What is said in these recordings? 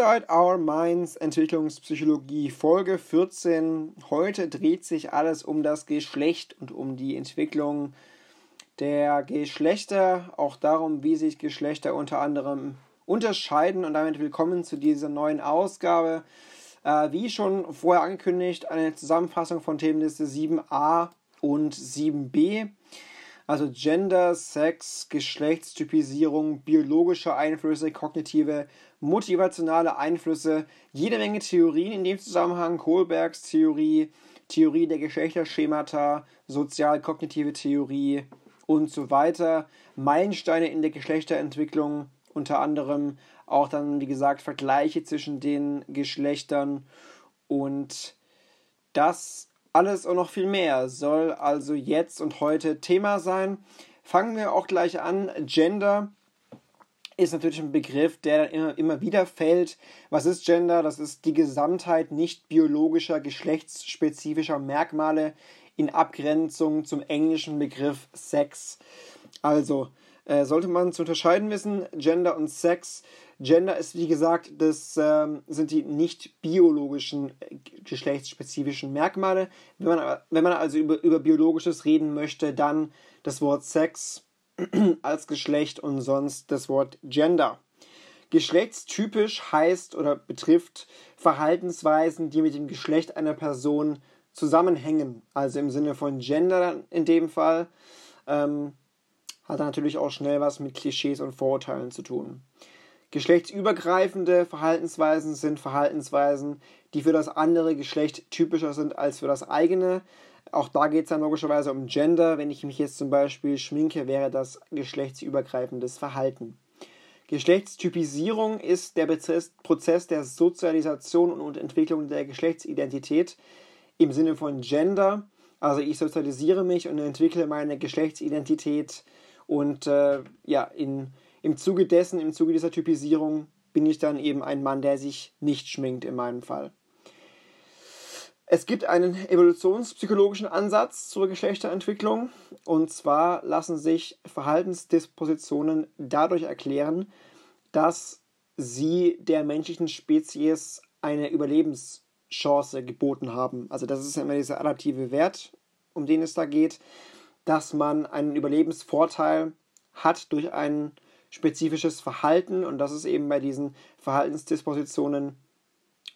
Inside Our Minds Entwicklungspsychologie Folge 14. Heute dreht sich alles um das Geschlecht und um die Entwicklung der Geschlechter, auch darum, wie sich Geschlechter unter anderem unterscheiden und damit willkommen zu dieser neuen Ausgabe. Äh, wie schon vorher angekündigt, eine Zusammenfassung von Themenliste 7a und 7b. Also Gender, Sex, Geschlechtstypisierung, biologische Einflüsse, kognitive motivationale Einflüsse, jede Menge Theorien in dem Zusammenhang, Kohlbergs Theorie, Theorie der Geschlechterschemata, sozial-kognitive Theorie und so weiter, Meilensteine in der Geschlechterentwicklung, unter anderem auch dann, wie gesagt, Vergleiche zwischen den Geschlechtern und das alles und noch viel mehr soll also jetzt und heute Thema sein. Fangen wir auch gleich an. Gender ist natürlich ein Begriff, der immer, immer wieder fällt. Was ist Gender? Das ist die Gesamtheit nicht biologischer, geschlechtsspezifischer Merkmale in Abgrenzung zum englischen Begriff Sex. Also äh, sollte man zu unterscheiden wissen, Gender und Sex. Gender ist wie gesagt, das ähm, sind die nicht biologischen, äh, geschlechtsspezifischen Merkmale. Wenn man, wenn man also über, über biologisches reden möchte, dann das Wort Sex als Geschlecht und sonst das Wort Gender. Geschlechtstypisch heißt oder betrifft Verhaltensweisen, die mit dem Geschlecht einer Person zusammenhängen. Also im Sinne von Gender in dem Fall. Ähm, hat natürlich auch schnell was mit Klischees und Vorurteilen zu tun. Geschlechtsübergreifende Verhaltensweisen sind Verhaltensweisen, die für das andere Geschlecht typischer sind als für das eigene. Auch da geht es dann logischerweise um Gender. Wenn ich mich jetzt zum Beispiel schminke, wäre das geschlechtsübergreifendes Verhalten. Geschlechtstypisierung ist der Prozess der Sozialisation und Entwicklung der Geschlechtsidentität im Sinne von Gender. Also ich sozialisiere mich und entwickle meine Geschlechtsidentität und äh, ja, in, im Zuge dessen, im Zuge dieser Typisierung bin ich dann eben ein Mann, der sich nicht schminkt in meinem Fall. Es gibt einen evolutionspsychologischen Ansatz zur Geschlechterentwicklung. Und zwar lassen sich Verhaltensdispositionen dadurch erklären, dass sie der menschlichen Spezies eine Überlebenschance geboten haben. Also das ist immer dieser adaptive Wert, um den es da geht, dass man einen Überlebensvorteil hat durch ein spezifisches Verhalten. Und das ist eben bei diesen Verhaltensdispositionen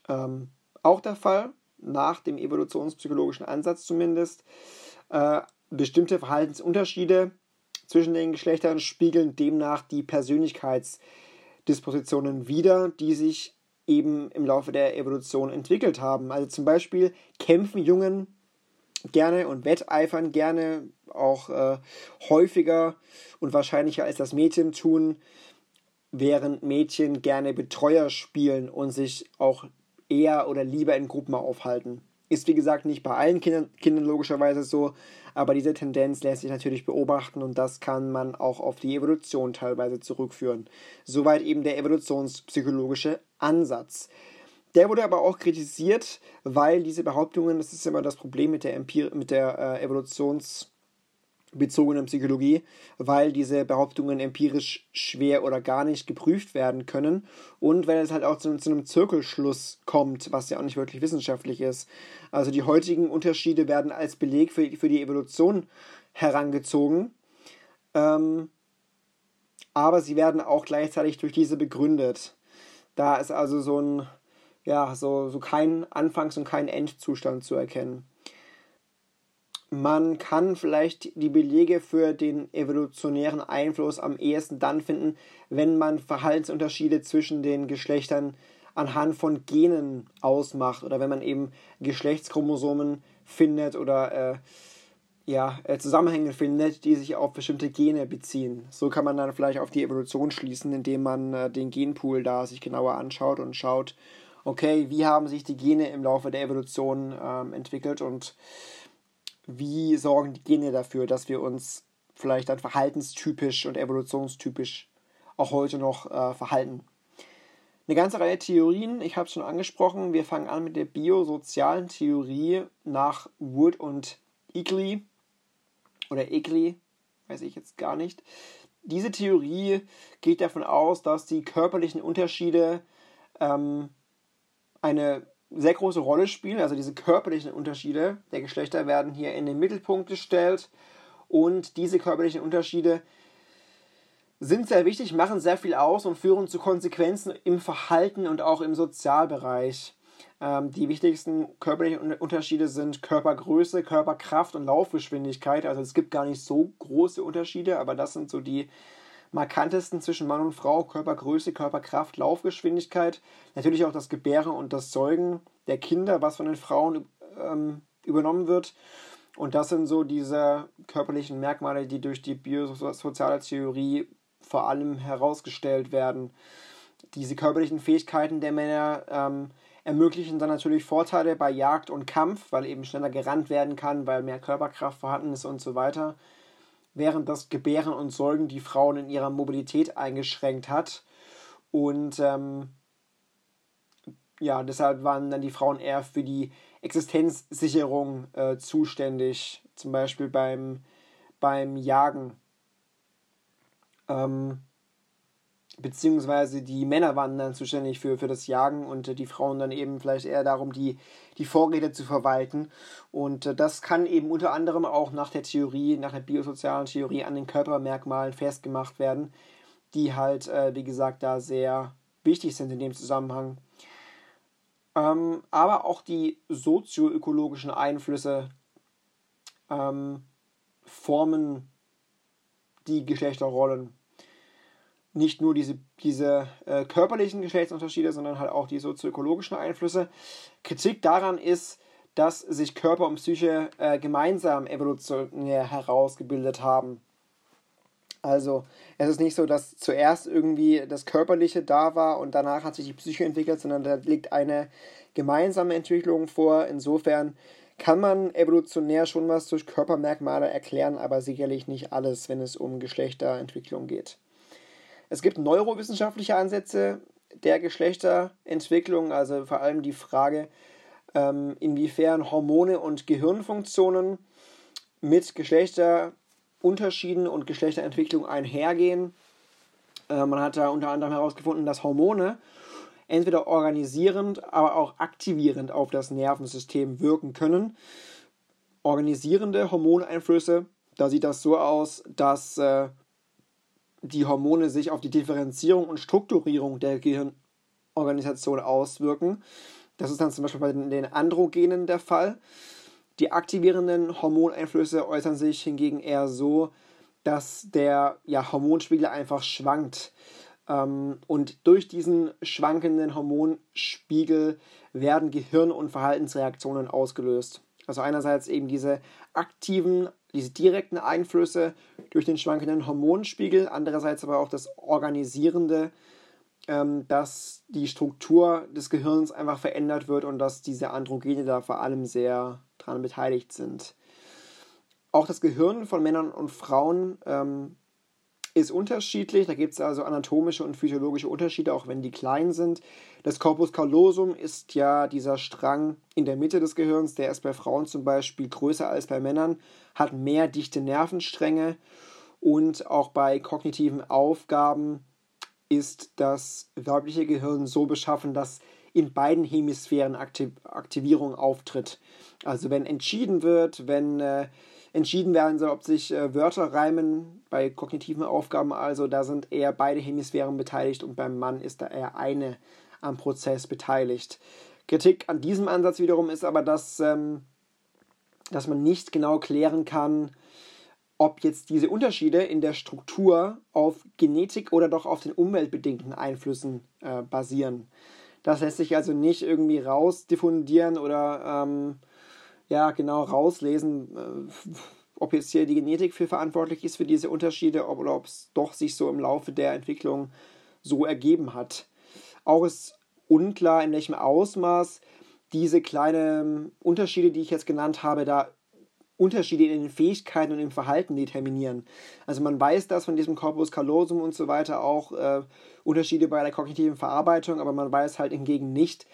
ähm, auch der Fall nach dem evolutionspsychologischen Ansatz zumindest, äh, bestimmte Verhaltensunterschiede zwischen den Geschlechtern spiegeln demnach die Persönlichkeitsdispositionen wider, die sich eben im Laufe der Evolution entwickelt haben. Also zum Beispiel kämpfen Jungen gerne und wetteifern gerne auch äh, häufiger und wahrscheinlicher als das Mädchen tun, während Mädchen gerne Betreuer spielen und sich auch eher oder lieber in Gruppen aufhalten. Ist wie gesagt nicht bei allen Kindern, Kindern logischerweise so, aber diese Tendenz lässt sich natürlich beobachten und das kann man auch auf die Evolution teilweise zurückführen. Soweit eben der evolutionspsychologische Ansatz. Der wurde aber auch kritisiert, weil diese Behauptungen, das ist immer das Problem mit der, Empir mit der äh, Evolutions- bezogenen Psychologie, weil diese Behauptungen empirisch schwer oder gar nicht geprüft werden können und weil es halt auch zu, zu, einem Zirkelschluss kommt, was ja auch nicht wirklich wissenschaftlich ist. Also die heutigen Unterschiede werden als Beleg für, für die Evolution herangezogen, ähm, aber sie werden auch gleichzeitig durch diese begründet. Da ist also so ein, ja, so, so kein Anfangs- und kein Endzustand zu erkennen. Man kann vielleicht die Belege für den evolutionären Einfluss am ehesten dann finden, wenn man Verhaltensunterschiede zwischen den Geschlechtern anhand von Genen ausmacht oder wenn man eben Geschlechtschromosomen findet oder äh, ja, äh, Zusammenhänge findet, die sich auf bestimmte Gene beziehen. So kann man dann vielleicht auf die Evolution schließen, indem man äh, den Genpool da sich genauer anschaut und schaut, okay, wie haben sich die Gene im Laufe der Evolution ähm, entwickelt und wie sorgen die Gene dafür, dass wir uns vielleicht dann verhaltenstypisch und evolutionstypisch auch heute noch äh, verhalten. Eine ganze Reihe Theorien, ich habe es schon angesprochen, wir fangen an mit der biosozialen Theorie nach Wood und Eagley oder Eagley, weiß ich jetzt gar nicht. Diese Theorie geht davon aus, dass die körperlichen Unterschiede ähm, eine sehr große Rolle spielen. Also diese körperlichen Unterschiede der Geschlechter werden hier in den Mittelpunkt gestellt. Und diese körperlichen Unterschiede sind sehr wichtig, machen sehr viel aus und führen zu Konsequenzen im Verhalten und auch im Sozialbereich. Ähm, die wichtigsten körperlichen Unterschiede sind Körpergröße, Körperkraft und Laufgeschwindigkeit. Also es gibt gar nicht so große Unterschiede, aber das sind so die markantesten zwischen Mann und Frau. Körpergröße, Körperkraft, Laufgeschwindigkeit. Natürlich auch das Gebären und das Säugen der Kinder, was von den Frauen ähm, übernommen wird. Und das sind so diese körperlichen Merkmale, die durch die biosoziale Theorie vor allem herausgestellt werden. Diese körperlichen Fähigkeiten der Männer ähm, ermöglichen dann natürlich Vorteile bei Jagd und Kampf, weil eben schneller gerannt werden kann, weil mehr Körperkraft vorhanden ist und so weiter. Während das Gebären und Säugen die Frauen in ihrer Mobilität eingeschränkt hat. Und ähm, ja, deshalb waren dann die Frauen eher für die Existenzsicherung äh, zuständig, zum Beispiel beim, beim Jagen. Ähm, beziehungsweise die Männer waren dann zuständig für, für das Jagen und äh, die Frauen dann eben vielleicht eher darum, die, die Vorräte zu verwalten. Und äh, das kann eben unter anderem auch nach der Theorie, nach der biosozialen Theorie an den Körpermerkmalen festgemacht werden, die halt, äh, wie gesagt, da sehr wichtig sind in dem Zusammenhang. Ähm, aber auch die sozioökologischen Einflüsse ähm, formen die Geschlechterrollen nicht nur diese, diese äh, körperlichen Geschlechtsunterschiede, sondern halt auch die sozioökologischen Einflüsse. Kritik daran ist, dass sich Körper und Psyche äh, gemeinsam evolutionär herausgebildet haben. Also es ist nicht so, dass zuerst irgendwie das Körperliche da war und danach hat sich die Psyche entwickelt, sondern da liegt eine gemeinsame Entwicklung vor. Insofern kann man evolutionär schon was durch Körpermerkmale erklären, aber sicherlich nicht alles, wenn es um Geschlechterentwicklung geht. Es gibt neurowissenschaftliche Ansätze der Geschlechterentwicklung, also vor allem die Frage, ähm, inwiefern Hormone und Gehirnfunktionen mit Geschlechterunterschieden und Geschlechterentwicklung einhergehen. Äh, man hat da unter anderem herausgefunden, dass Hormone entweder organisierend, aber auch aktivierend auf das Nervensystem wirken können. Organisierende Hormoneinflüsse, da sieht das so aus, dass äh, die Hormone sich auf die Differenzierung und Strukturierung der Gehirnorganisation auswirken. Das ist dann zum Beispiel bei den Androgenen der Fall. Die aktivierenden Hormoneinflüsse äußern sich hingegen eher so, dass der ja, Hormonspiegel einfach schwankt. Ähm, und durch diesen schwankenden Hormonspiegel werden Gehirn- und Verhaltensreaktionen ausgelöst. Also einerseits eben diese aktiven diese direkten Einflüsse durch den schwankenden Hormonspiegel, andererseits aber auch das Organisierende, ähm, dass die Struktur des Gehirns einfach verändert wird und dass diese Androgene da vor allem sehr daran beteiligt sind. Auch das Gehirn von Männern und Frauen ähm, ist unterschiedlich. Da gibt es also anatomische und physiologische Unterschiede, auch wenn die klein sind. Das Corpus callosum ist ja dieser Strang in der Mitte des Gehirns, der ist bei Frauen zum Beispiel größer als bei Männern, hat mehr dichte Nervenstränge und auch bei kognitiven Aufgaben ist das weibliche Gehirn so beschaffen, dass in beiden Hemisphären Aktiv Aktivierung auftritt. Also wenn entschieden wird, wenn äh, entschieden werden soll, ob sich äh, Wörter reimen bei kognitiven Aufgaben. Also da sind eher beide Hemisphären beteiligt und beim Mann ist da eher eine am Prozess beteiligt. Kritik an diesem Ansatz wiederum ist aber, dass, ähm, dass man nicht genau klären kann, ob jetzt diese Unterschiede in der Struktur auf Genetik oder doch auf den umweltbedingten Einflüssen äh, basieren. Das lässt sich also nicht irgendwie rausdiffundieren oder ähm, ja genau rauslesen, äh, ob jetzt hier die Genetik für verantwortlich ist für diese Unterschiede oder ob es doch sich so im Laufe der Entwicklung so ergeben hat. Auch ist unklar, in welchem Ausmaß diese kleinen Unterschiede, die ich jetzt genannt habe, da Unterschiede in den Fähigkeiten und im Verhalten determinieren. Also man weiß das von diesem Corpus callosum und so weiter auch äh, Unterschiede bei der kognitiven Verarbeitung, aber man weiß halt hingegen nicht,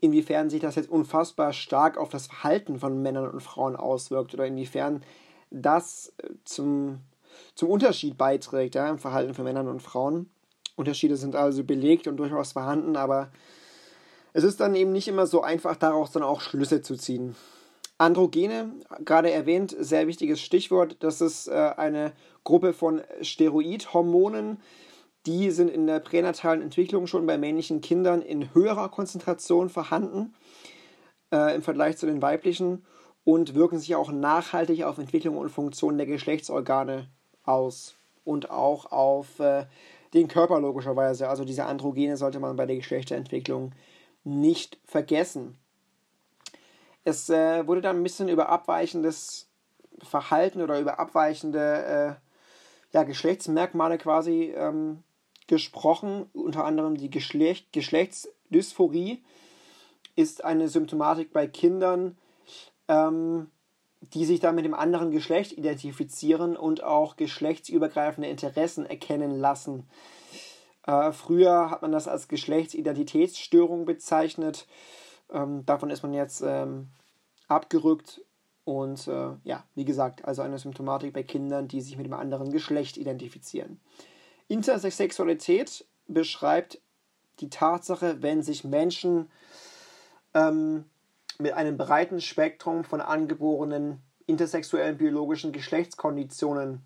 inwiefern sich das jetzt unfassbar stark auf das Verhalten von Männern und Frauen auswirkt oder inwiefern das äh, zum, zum Unterschied beiträgt ja, im Verhalten von Männern und Frauen. Unterschiede sind also belegt und durchaus vorhanden, aber Es ist dann eben nicht immer so einfach, daraus dann auch Schlüsse zu ziehen. Androgene, gerade erwähnt, sehr wichtiges Stichwort. Das ist äh, eine Gruppe von Steroidhormonen. Die sind in der pränatalen Entwicklung schon bei männlichen Kindern in höherer Konzentration vorhanden äh, im Vergleich zu den weiblichen und wirken sich auch nachhaltig auf Entwicklung und Funktion der Geschlechtsorgane aus und auch auf äh, den Körper logischerweise. Also diese Androgene sollte man bei der Geschlechterentwicklung nicht vergessen. Es äh, wurde dann ein bisschen über abweichendes Verhalten oder über abweichende äh, ja, Geschlechtsmerkmale quasi ähm, gesprochen. Unter anderem die Geschlecht Geschlechtsdysphorie ist eine Symptomatik bei Kindern, ähm, die sich dann mit dem anderen Geschlecht identifizieren und auch geschlechtsübergreifende Interessen erkennen lassen. Äh, früher hat man das als Geschlechtsidentitätsstörung bezeichnet. Ähm, davon ist man jetzt ähm, abgerückt. Und äh, ja, wie gesagt, also eine Symptomatik bei Kindern, die sich mit dem anderen Geschlecht identifizieren. Intersexualität beschreibt die Tatsache, wenn sich Menschen ähm, mit einem breiten Spektrum von angeborenen intersexuellen biologischen Geschlechtskonditionen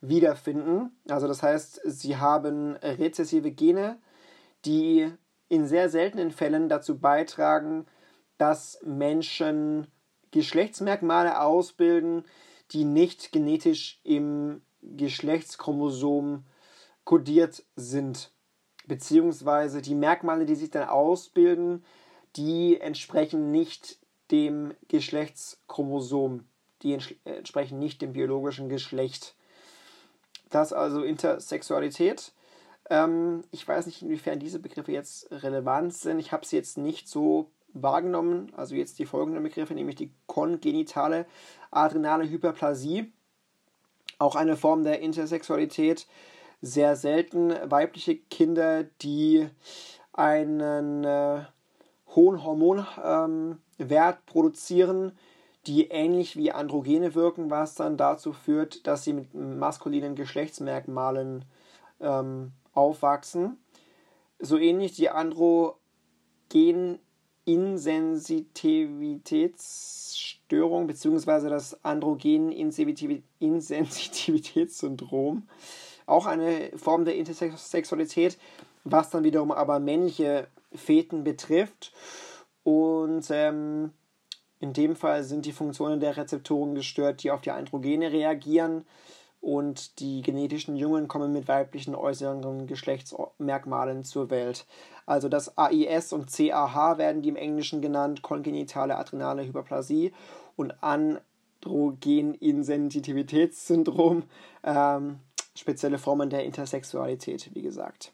wiederfinden. Also das heißt, sie haben rezessive Gene, die in sehr seltenen Fällen dazu beitragen, dass Menschen Geschlechtsmerkmale ausbilden, die nicht genetisch im Geschlechtschromosom kodiert sind. Beziehungsweise die Merkmale, die sich dann ausbilden, die entsprechen nicht dem Geschlechtschromosom. Die entsprechen nicht dem biologischen Geschlecht. Das also Intersexualität. Ähm, ich weiß nicht, inwiefern diese Begriffe jetzt relevant sind. Ich habe sie jetzt nicht so wahrgenommen. Also jetzt die folgenden Begriffe, nämlich die kongenitale adrenale Hyperplasie. Auch eine Form der Intersexualität. Sehr selten weibliche Kinder, die einen äh, hohen Hormonwert ähm, produzieren, die ähnlich wie Androgene wirken, was dann dazu führt, dass sie mit maskulinen Geschlechtsmerkmalen ähm, aufwachsen. So ähnlich die Androgen-Insensitivitätsstörung bzw. das Androgen-Insensitivitätssyndrom. Auch eine Form der Intersexualität, was dann wiederum aber männliche Feten betrifft. Und ähm, in dem Fall sind die Funktionen der Rezeptoren gestört, die auf die Androgene reagieren. Und die genetischen Jungen kommen mit weiblichen äußeren Geschlechtsmerkmalen zur Welt. Also das AIS und CAH werden die im Englischen genannt, kongenitale adrenale Hyperplasie und Androgeninsensitivität-Syndrom, ähm, spezielle Formen der Intersexualität, wie gesagt.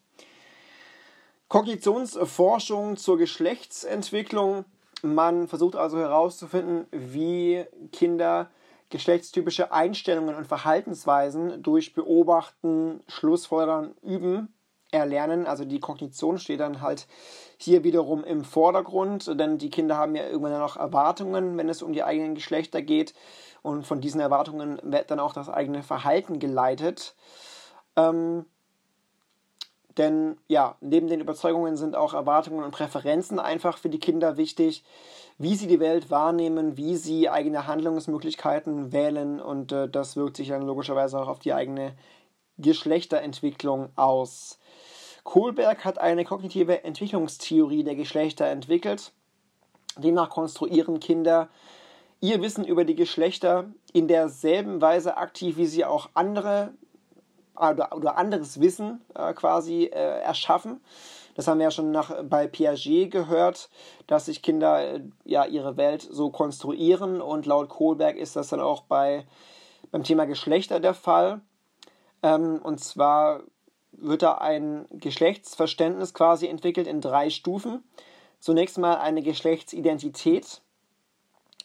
Kognitionsforschung zur Geschlechtsentwicklung. Man versucht also herauszufinden, wie Kinder geschlechtstypische Einstellungen und Verhaltensweisen durch Beobachten, Schlussfolgern, Üben erlernen. Also die Kognition steht dann halt hier wiederum im Vordergrund, denn die Kinder haben ja irgendwann noch Erwartungen, wenn es um die eigenen Geschlechter geht. Und von diesen Erwartungen wird dann auch das eigene Verhalten geleitet. Ähm, denn ja, neben den Überzeugungen sind auch Erwartungen und Präferenzen einfach für die Kinder wichtig, wie sie die Welt wahrnehmen, wie sie eigene Handlungsmöglichkeiten wählen und äh, das wirkt sich dann logischerweise auch auf die eigene Geschlechterentwicklung aus. Kohlberg hat eine kognitive Entwicklungstheorie der Geschlechter entwickelt. Demnach konstruieren Kinder ihr Wissen über die Geschlechter in derselben Weise aktiv, wie sie auch andere oder, oder anderes Wissen äh, quasi äh, erschaffen. Das haben wir ja schon nach, bei Piaget gehört, dass sich Kinder äh, ja ihre Welt so konstruieren und laut Kohlberg ist das dann auch bei, beim Thema Geschlechter der Fall. Ähm, und zwar wird da ein Geschlechtsverständnis quasi entwickelt in drei Stufen. Zunächst mal eine Geschlechtsidentität.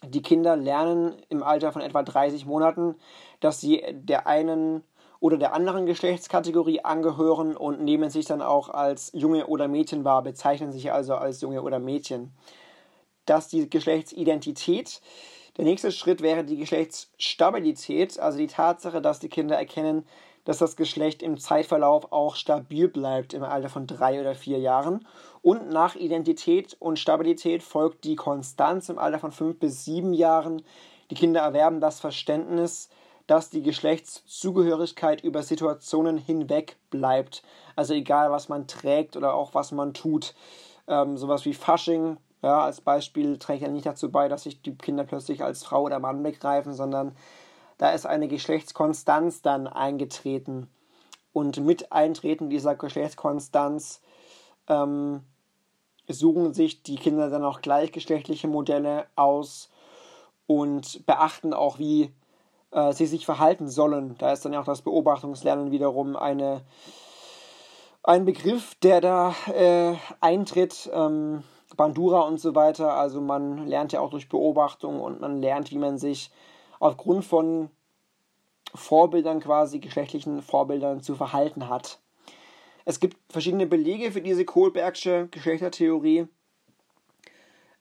Die Kinder lernen im Alter von etwa 30 Monaten, dass sie der einen oder der anderen Geschlechtskategorie angehören und nehmen sich dann auch als Junge oder Mädchen wahr, bezeichnen sich also als Junge oder Mädchen. Das ist die Geschlechtsidentität. Der nächste Schritt wäre die Geschlechtsstabilität, also die Tatsache, dass die Kinder erkennen, dass das Geschlecht im Zeitverlauf auch stabil bleibt im Alter von drei oder vier Jahren. Und nach Identität und Stabilität folgt die Konstanz im Alter von fünf bis sieben Jahren. Die Kinder erwerben das Verständnis, dass die Geschlechtszugehörigkeit über Situationen hinweg bleibt. Also egal, was man trägt oder auch was man tut. Ähm, sowas wie Fasching, ja, als Beispiel trägt ja nicht dazu bei, dass sich die Kinder plötzlich als Frau oder Mann begreifen, sondern da ist eine Geschlechtskonstanz dann eingetreten. Und mit Eintreten dieser Geschlechtskonstanz ähm, suchen sich die Kinder dann auch gleichgeschlechtliche Modelle aus und beachten auch, wie äh, sie sich verhalten sollen. Da ist dann auch das Beobachtungslernen wiederum eine, ein Begriff, der da äh, eintritt. Ähm, Bandura und so weiter. Also man lernt ja auch durch Beobachtung und man lernt, wie man sich aufgrund von Vorbildern quasi, geschlechtlichen Vorbildern zu verhalten hat. Es gibt verschiedene Belege für diese Kohlbergsche Geschlechtertheorie.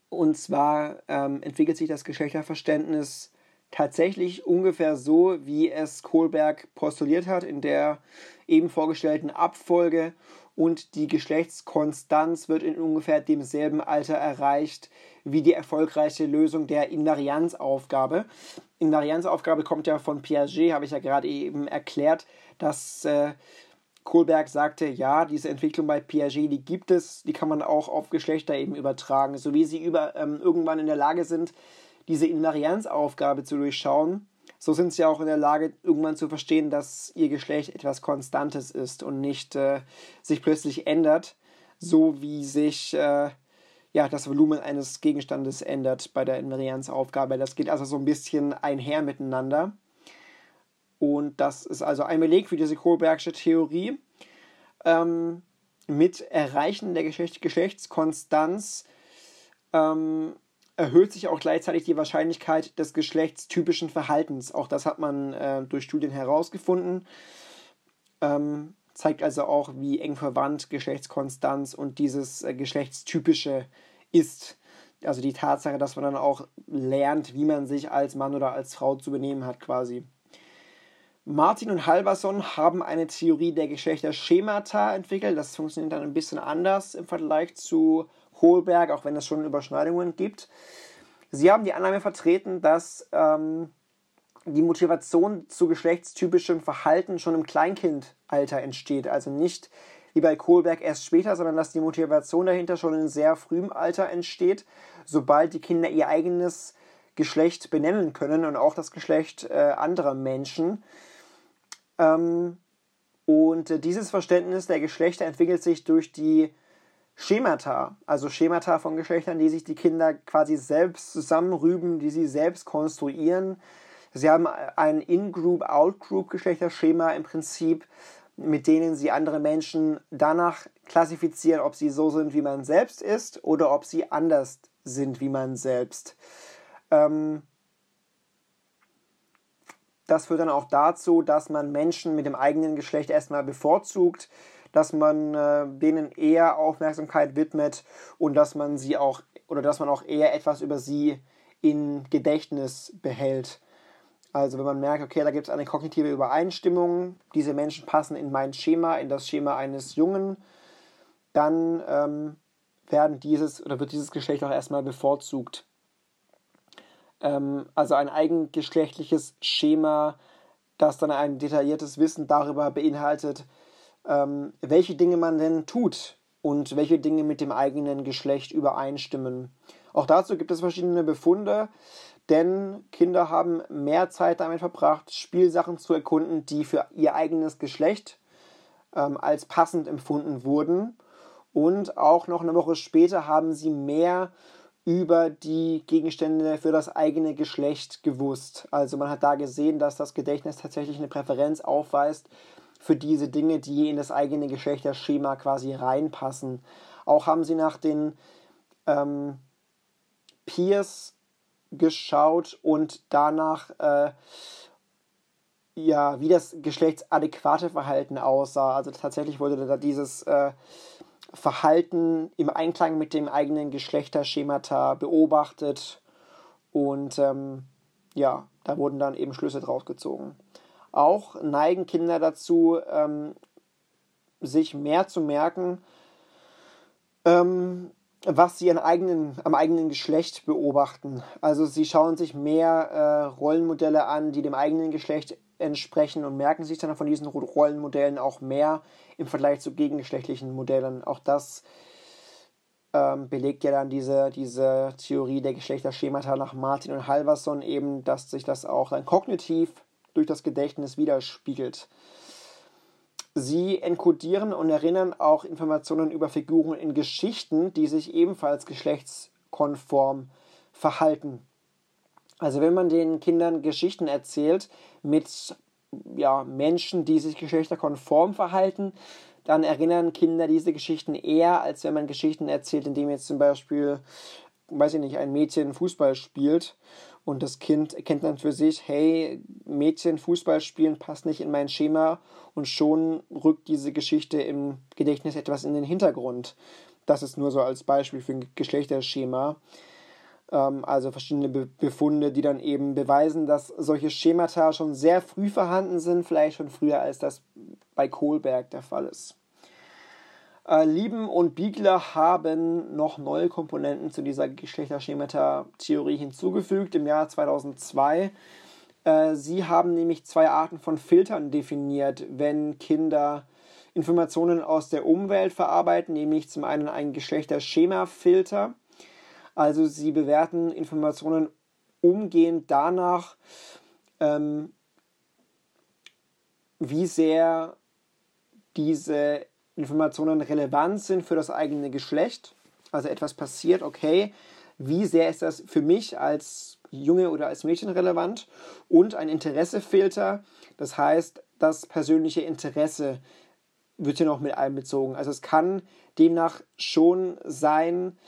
Und zwar ähm, entwickelt sich das Geschlechterverständnis tatsächlich ungefähr so, wie es Kohlberg postuliert hat, in der eben vorgestellten Abfolge und die Geschlechtskonstanz wird in ungefähr demselben Alter erreicht wie die erfolgreiche Lösung der Invarianzaufgabe. Invarianzaufgabe kommt ja von Piaget, habe ich ja gerade eben erklärt, dass äh, Kohlberg sagte, ja, diese Entwicklung bei Piaget, die gibt es, die kann man auch auf Geschlechter eben übertragen, so wie sie über, ähm, irgendwann in der Lage sind, diese Invarianzaufgabe zu durchschauen so sind sie auch in der Lage, irgendwann zu verstehen, dass ihr Geschlecht etwas Konstantes ist und nicht äh, sich plötzlich ändert, so wie sich äh, ja, das Volumen eines Gegenstandes ändert bei der Invarianzaufgabe. Das geht also so ein bisschen einher miteinander. Und das ist also ein Beleg für diese Kohlbergsche Theorie. Ähm, mit Erreichen der Geschlecht Geschlechtskonstanz ähm, erhöht sich auch gleichzeitig die Wahrscheinlichkeit des geschlechtstypischen Verhaltens. Auch das hat man äh, durch Studien herausgefunden. Ähm, zeigt also auch, wie eng verwandt Geschlechtskonstanz und dieses äh, Geschlechtstypische ist. Also die Tatsache, dass man dann auch lernt, wie man sich als Mann oder als Frau zu benehmen hat, quasi. Martin und Halverson haben eine Theorie der Geschlechterschemata entwickelt. Das funktioniert dann ein bisschen anders im Vergleich zu Kohlberg, auch wenn es schon Überschneidungen gibt. Sie haben die Annahme vertreten, dass ähm, die Motivation zu geschlechtstypischem Verhalten schon im Kleinkindalter entsteht. Also nicht wie bei Kohlberg erst später, sondern dass die Motivation dahinter schon in sehr frühem Alter entsteht, sobald die Kinder ihr eigenes Geschlecht benennen können und auch das Geschlecht äh, anderer Menschen. Ähm, und äh, dieses Verständnis der Geschlechter entwickelt sich durch die Schemata, also Schemata von Geschlechtern, die sich die Kinder quasi selbst zusammenrüben, die sie selbst konstruieren. Sie haben ein In-Group, Out-Group-Geschlechterschema im Prinzip, mit denen sie andere Menschen danach klassifizieren, ob sie so sind, wie man selbst ist, oder ob sie anders sind, wie man selbst. Ähm, das führt dann auch dazu, dass man Menschen mit dem eigenen Geschlecht erstmal bevorzugt, dass man äh, denen eher Aufmerksamkeit widmet und dass man sie auch oder dass man auch eher etwas über sie in Gedächtnis behält. Also wenn man merkt, okay, da gibt es eine kognitive Übereinstimmung, diese Menschen passen in mein Schema, in das Schema eines Jungen, dann ähm, werden dieses oder wird dieses Geschlecht auch erstmal bevorzugt. Ähm, also ein eigengeschlechtliches Schema, das dann ein detailliertes Wissen darüber beinhaltet, ähm, welche Dinge man denn tut und welche Dinge mit dem eigenen Geschlecht übereinstimmen. Auch dazu gibt es verschiedene Befunde, denn Kinder haben mehr Zeit damit verbracht, Spielsachen zu erkunden, die für ihr eigenes Geschlecht ähm, als passend empfunden wurden. Und auch noch eine Woche später haben sie mehr über die Gegenstände für das eigene Geschlecht gewusst. Also man hat da gesehen, dass das Gedächtnis tatsächlich eine Präferenz aufweist für diese Dinge, die in das eigene Geschlechterschema quasi reinpassen. Auch haben sie nach den ähm, Peers geschaut und danach, äh, ja, wie das geschlechtsadäquate Verhalten aussah. Also tatsächlich wurde da dieses äh, Verhalten im Einklang mit dem eigenen Geschlechterschemata beobachtet und ähm, ja, da wurden dann eben Schlüsse draus gezogen. Auch neigen Kinder dazu, ähm, sich mehr zu merken, ähm, was sie eigenen, am eigenen Geschlecht beobachten. Also sie schauen sich mehr äh, Rollenmodelle an, die dem eigenen Geschlecht entsprechen und merken sich dann von diesen Rollenmodellen auch mehr im Vergleich zu gegengeschlechtlichen Modellen. Auch das ähm, belegt ja dann diese, diese Theorie der Geschlechterschemata nach Martin und Halverson eben, dass sich das auch dann kognitiv durch das Gedächtnis widerspiegelt. Sie enkodieren und erinnern auch Informationen über Figuren in Geschichten, die sich ebenfalls geschlechtskonform verhalten. Also wenn man den Kindern Geschichten erzählt mit ja, Menschen, die sich geschlechterkonform verhalten, dann erinnern Kinder diese Geschichten eher, als wenn man Geschichten erzählt, indem jetzt zum Beispiel, weiß ich nicht, ein Mädchen Fußball spielt und das Kind erkennt dann für sich, hey, Mädchen Fußball spielen passt nicht in mein Schema und schon rückt diese Geschichte im Gedächtnis etwas in den Hintergrund. Das ist nur so als Beispiel für ein Geschlechterschema. Ähm, also verschiedene Be Befunde, die dann eben beweisen, dass solche Schemata schon sehr früh vorhanden sind, vielleicht schon früher als das bei Kohlberg der Fall ist. Äh, Lieben und Biegler haben noch neue Komponenten zu dieser Geschlechterschemata-Theorie hinzugefügt im Jahr 2002. Äh, sie haben nämlich zwei Arten von Filtern definiert, wenn Kinder Informationen aus der Umwelt verarbeiten, nämlich zum einen ein Geschlechterschema-Filter. Also sie bewerten Informationen umgehend danach, ähm, wie sehr diese Informationen relevant sind für das eigene Geschlecht, also etwas passiert, okay, wie sehr ist das für mich als Junge oder als Mädchen relevant und ein Interessefilter, das heißt, das persönliche Interesse wird hier noch mit einbezogen. Also es kann demnach schon sein,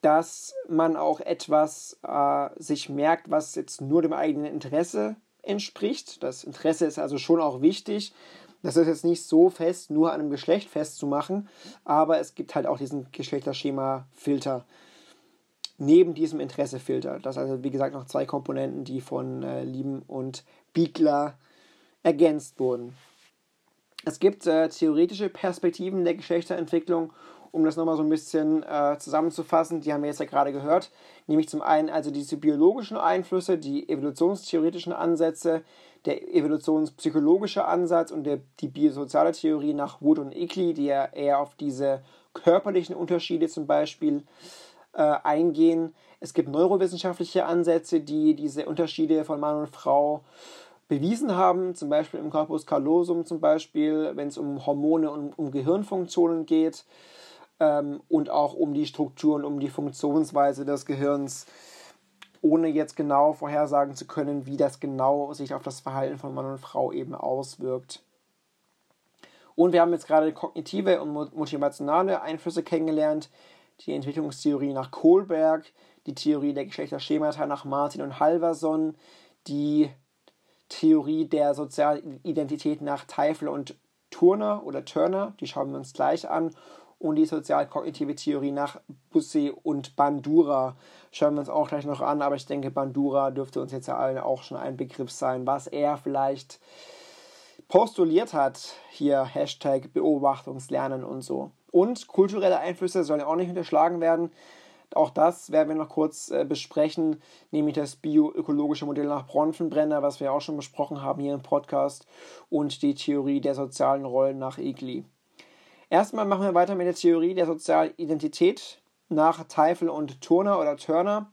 dass man auch etwas äh, sich merkt, was jetzt nur dem eigenen Interesse entspricht. Das Interesse ist also schon auch wichtig, das ist jetzt nicht so fest nur an einem Geschlecht festzumachen, aber es gibt halt auch diesen Geschlechterschema-Filter neben diesem Interessefilter. Das sind also, wie gesagt, noch zwei Komponenten, die von äh, Lieben und Biegler ergänzt wurden. Es gibt äh, theoretische Perspektiven der Geschlechterentwicklung, um das nochmal so ein bisschen äh, zusammenzufassen. Die haben wir jetzt ja gerade gehört. Nämlich zum einen also diese biologischen Einflüsse, die evolutionstheoretischen Ansätze, der evolutionspsychologische Ansatz und der, die biosoziale Theorie nach Wood und Ickley, die ja eher auf diese körperlichen Unterschiede zum Beispiel äh, eingehen. Es gibt neurowissenschaftliche Ansätze, die diese Unterschiede von Mann und Frau bewiesen haben, zum Beispiel im Corpus callosum, zum Beispiel, wenn es um Hormone und um Gehirnfunktionen geht ähm, und auch um die Strukturen, um die Funktionsweise des Gehirns ohne jetzt genau vorhersagen zu können, wie das genau sich auf das Verhalten von Mann und Frau eben auswirkt. Und wir haben jetzt gerade kognitive und motivationale Einflüsse kennengelernt, die Entwicklungstheorie nach Kohlberg, die Theorie der Geschlechterschemata nach Martin und Halverson, die Theorie der sozialen Identität nach Teifel und Turner oder Turner, die schauen wir uns gleich an, und die sozial-kognitive Theorie nach Busse und Bandura. Schauen wir uns auch gleich noch an, aber ich denke, Bandura dürfte uns jetzt ja allen auch schon ein Begriff sein, was er vielleicht postuliert hat. Hier Hashtag Beobachtungslernen und so. Und kulturelle Einflüsse sollen auch nicht unterschlagen werden. Auch das werden wir noch kurz äh, besprechen, nämlich das bioökologische Modell nach Bronfenbrenner, was wir auch schon besprochen haben hier im Podcast, und die Theorie der sozialen Rollen nach Egli. Erstmal machen wir weiter mit der Theorie der sozialen Identität nach Teifel und Turner oder Turner.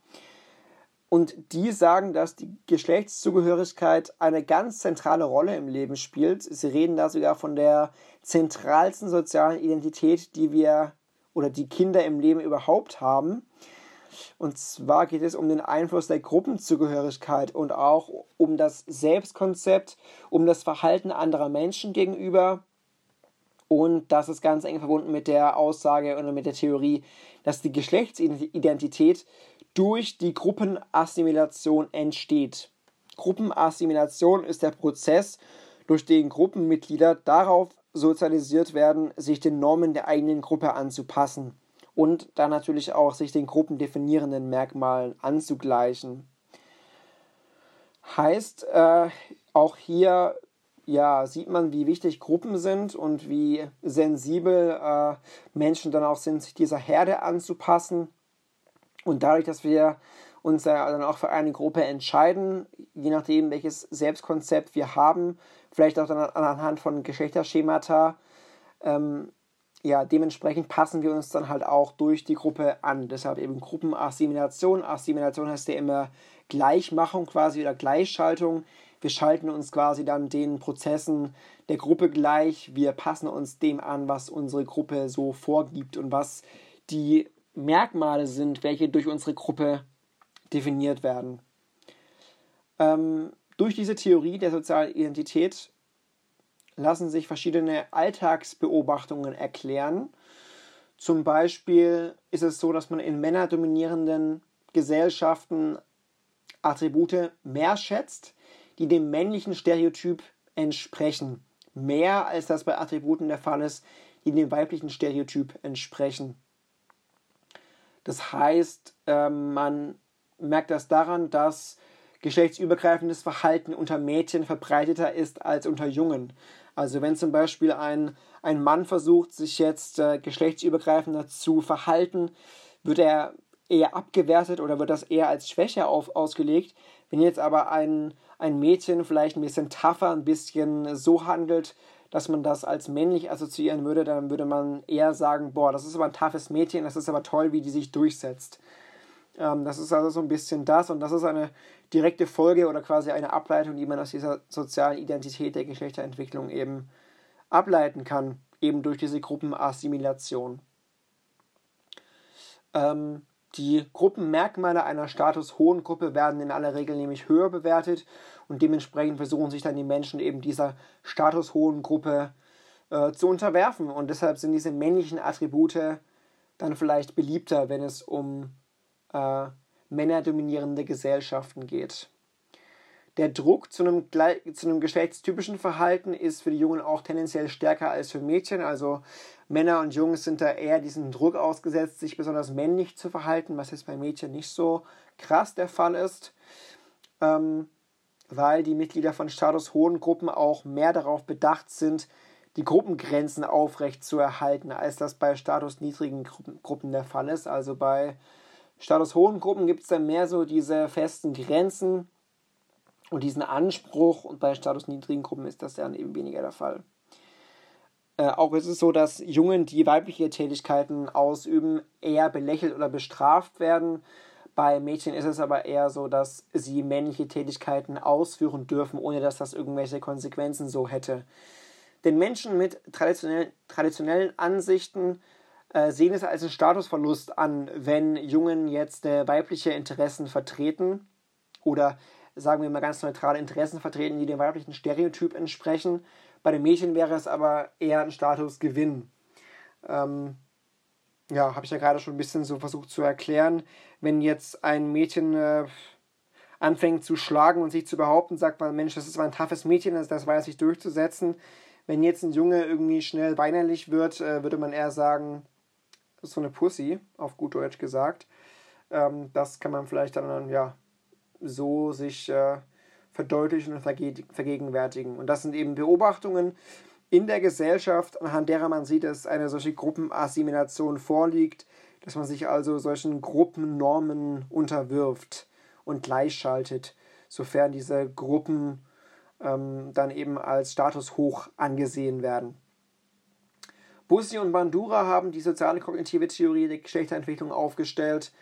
Und die sagen, dass die Geschlechtszugehörigkeit eine ganz zentrale Rolle im Leben spielt. Sie reden da sogar von der zentralsten sozialen Identität, die wir oder die Kinder im Leben überhaupt haben. Und zwar geht es um den Einfluss der Gruppenzugehörigkeit und auch um das Selbstkonzept, um das Verhalten anderer Menschen gegenüber und das ist ganz eng verbunden mit der Aussage oder mit der Theorie, dass die Geschlechtsidentität durch die Gruppenassimilation entsteht. Gruppenassimilation ist der Prozess, durch den Gruppenmitglieder darauf sozialisiert werden, sich den Normen der eigenen Gruppe anzupassen und dann natürlich auch sich den gruppendefinierenden Merkmalen anzugleichen. Heißt, äh, auch hier ja, sieht man, wie wichtig Gruppen sind und wie sensibel äh, Menschen dann auch sind, sich dieser Herde anzupassen. Und dadurch, dass wir uns dann auch für eine Gruppe entscheiden, je nachdem, welches Selbstkonzept wir haben, vielleicht auch dann anhand von Geschlechterschemata, ähm, ja, dementsprechend passen wir uns dann halt auch durch die Gruppe an. Deshalb eben Gruppenassimilation. Assimilation heißt ja immer Gleichmachung quasi oder Gleichschaltung. Wir schalten uns quasi dann den Prozessen der Gruppe gleich. Wir passen uns dem an, was unsere Gruppe so vorgibt und was die Merkmale sind, welche durch unsere Gruppe definiert werden. Ähm, durch diese Theorie der sozialen Identität lassen sich verschiedene Alltagsbeobachtungen erklären. Zum Beispiel ist es so, dass man in männerdominierenden Gesellschaften Attribute mehr schätzt, die dem männlichen Stereotyp entsprechen. Mehr als das bei Attributen der Fall ist, die dem weiblichen Stereotyp entsprechen. Das heißt, ähm, man merkt das daran, dass geschlechtsübergreifendes Verhalten unter Mädchen verbreiteter ist als unter Jungen. Also wenn zum Beispiel ein, ein Mann versucht, sich jetzt äh, geschlechtsübergreifender zu verhalten, wird er eher abgewertet oder wird das eher als Schwäche auf, ausgelegt. Wenn jetzt aber ein, ein Mädchen vielleicht ein bisschen tougher, ein bisschen so handelt, dass man das als männlich assoziieren würde, dann würde man eher sagen, boah, das ist aber ein toughes Mädchen, das ist aber toll, wie die sich durchsetzt. Ähm, das ist also so ein bisschen das und das ist eine direkte Folge oder quasi eine Ableitung, die man aus dieser sozialen Identität der Geschlechterentwicklung eben ableiten kann, eben durch diese Gruppenassimilation. Ähm, die Gruppenmerkmale einer statushohen Gruppe werden in aller Regel nämlich höher bewertet und dementsprechend versuchen sich dann die Menschen eben dieser statushohen Gruppe äh, zu unterwerfen. Und deshalb sind diese männlichen Attribute dann vielleicht beliebter, wenn es um äh, männerdominierende Gesellschaften geht. Der Druck zu einem, zu einem geschlechtstypischen Verhalten ist für die Jungen auch tendenziell stärker als für Mädchen. Also Männer und Jungs sind da eher diesem Druck ausgesetzt, sich besonders männlich zu verhalten, was jetzt bei Mädchen nicht so krass der Fall ist. Ähm, weil die Mitglieder von statushohen Gruppen auch mehr darauf bedacht sind, die Gruppengrenzen aufrecht zu erhalten, als das bei statusniedrigen Gruppen, Gruppen der Fall ist. Also bei statushohen Gruppen gibt es dann mehr so diese festen Grenzen und diesen Anspruch und bei statusniedrigen Gruppen ist das dann eben weniger der Fall. Äh, auch ist es so, dass Jungen, die weibliche Tätigkeiten ausüben, eher belächelt oder bestraft werden. Bei Mädchen ist es aber eher so, dass sie männliche Tätigkeiten ausführen dürfen, ohne dass das irgendwelche Konsequenzen so hätte. Denn Menschen mit traditionellen, traditionellen Ansichten äh, sehen es als einen Statusverlust an, wenn Jungen jetzt äh, weibliche Interessen vertreten oder sagen wir mal ganz neutrale Interessen vertreten, die dem weiblichen Stereotyp entsprechen. Bei den Mädchen wäre es aber eher ein Statusgewinn. Ähm, ja, habe ich ja gerade schon ein bisschen so versucht zu erklären. Wenn jetzt ein Mädchen äh, anfängt zu schlagen und sich zu behaupten, sagt man, Mensch, das ist ein toughes Mädchen, das, das weiß sich durchzusetzen. Wenn jetzt ein Junge irgendwie schnell weinerlich wird, äh, würde man eher sagen, das ist so eine Pussy, auf gut Deutsch gesagt. Ähm, das kann man vielleicht dann, ja, so sich äh, verdeutlichen und verge vergegenwärtigen. Und das sind eben Beobachtungen in der Gesellschaft, anhand derer man sieht, dass eine solche Gruppenassimilation vorliegt, dass man sich also solchen Gruppennormen unterwirft und gleichschaltet, sofern diese Gruppen ähm, dann eben als Status hoch angesehen werden. Bussi und Bandura haben die soziale kognitive Theorie der Geschlechterentwicklung aufgestellt.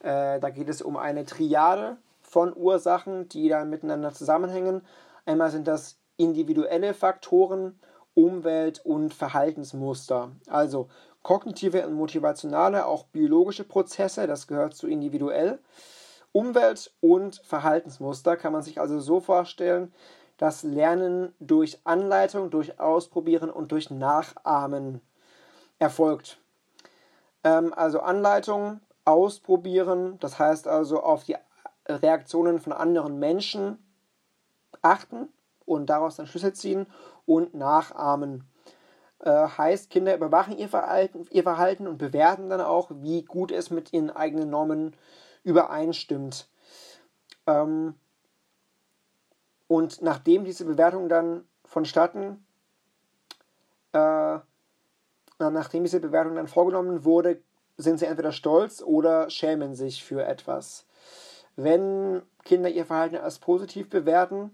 Äh, da geht es um eine Triade von Ursachen, die dann miteinander zusammenhängen. Einmal sind das individuelle Faktoren, Umwelt und Verhaltensmuster. Also kognitive und motivationale, auch biologische Prozesse, das gehört zu individuell. Umwelt und Verhaltensmuster kann man sich also so vorstellen, dass Lernen durch Anleitung, durch Ausprobieren und durch Nachahmen erfolgt. Ähm, also Anleitung, Ausprobieren, das heißt also auf die Reaktionen von anderen Menschen achten und daraus dann Schlüsse ziehen und nachahmen. Äh, heißt, Kinder überwachen ihr Verhalten, ihr Verhalten und bewerten dann auch, wie gut es mit ihren eigenen Normen übereinstimmt. Ähm, und nachdem diese Bewertung dann vonstatten, äh, nachdem diese Bewertung dann vorgenommen wurde, sind sie entweder stolz oder schämen sich für etwas. Wenn Kinder ihr Verhalten als positiv bewerten,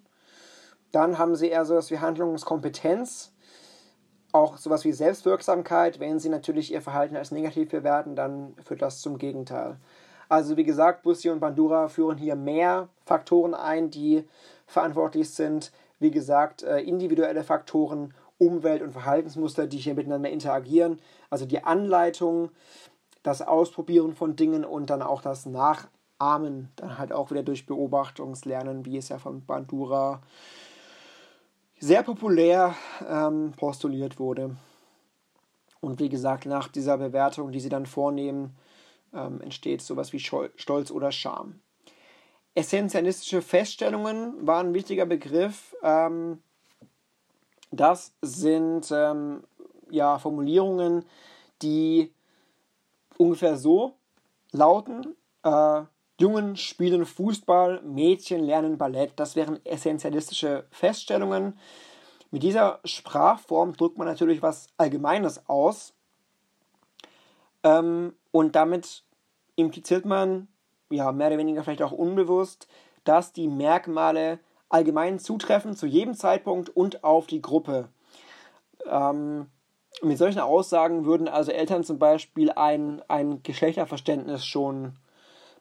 dann haben sie eher so etwas wie Handlungskompetenz, auch sowas wie Selbstwirksamkeit. Wenn sie natürlich ihr Verhalten als negativ bewerten, dann führt das zum Gegenteil. Also wie gesagt, Bussi und Bandura führen hier mehr Faktoren ein, die verantwortlich sind. Wie gesagt, äh, individuelle Faktoren, Umwelt- und Verhaltensmuster, die hier miteinander interagieren. Also die Anleitung, das Ausprobieren von Dingen und dann auch das Nachahmen, dann halt auch wieder durch Beobachtungslernen, wie es ja von Bandura sehr populär ähm, postuliert wurde. Und wie gesagt, nach dieser Bewertung, die sie dann vornehmen, ähm, entsteht sowas wie Stolz oder Scham. Essentialistische Feststellungen waren ein wichtiger Begriff. Ähm, das sind ähm, ja, Formulierungen, die ungefähr so lauten. Äh, Jungen spielen Fußball, Mädchen lernen Ballett. Das wären essentialistische Feststellungen. Mit dieser Sprachform drückt man natürlich was Allgemeines aus. Ähm, und damit impliziert man, ja, mehr oder weniger vielleicht auch unbewusst, dass die Merkmale allgemein zutreffen zu jedem Zeitpunkt und auf die Gruppe. Ähm, mit solchen Aussagen würden also Eltern zum Beispiel ein, ein Geschlechterverständnis schon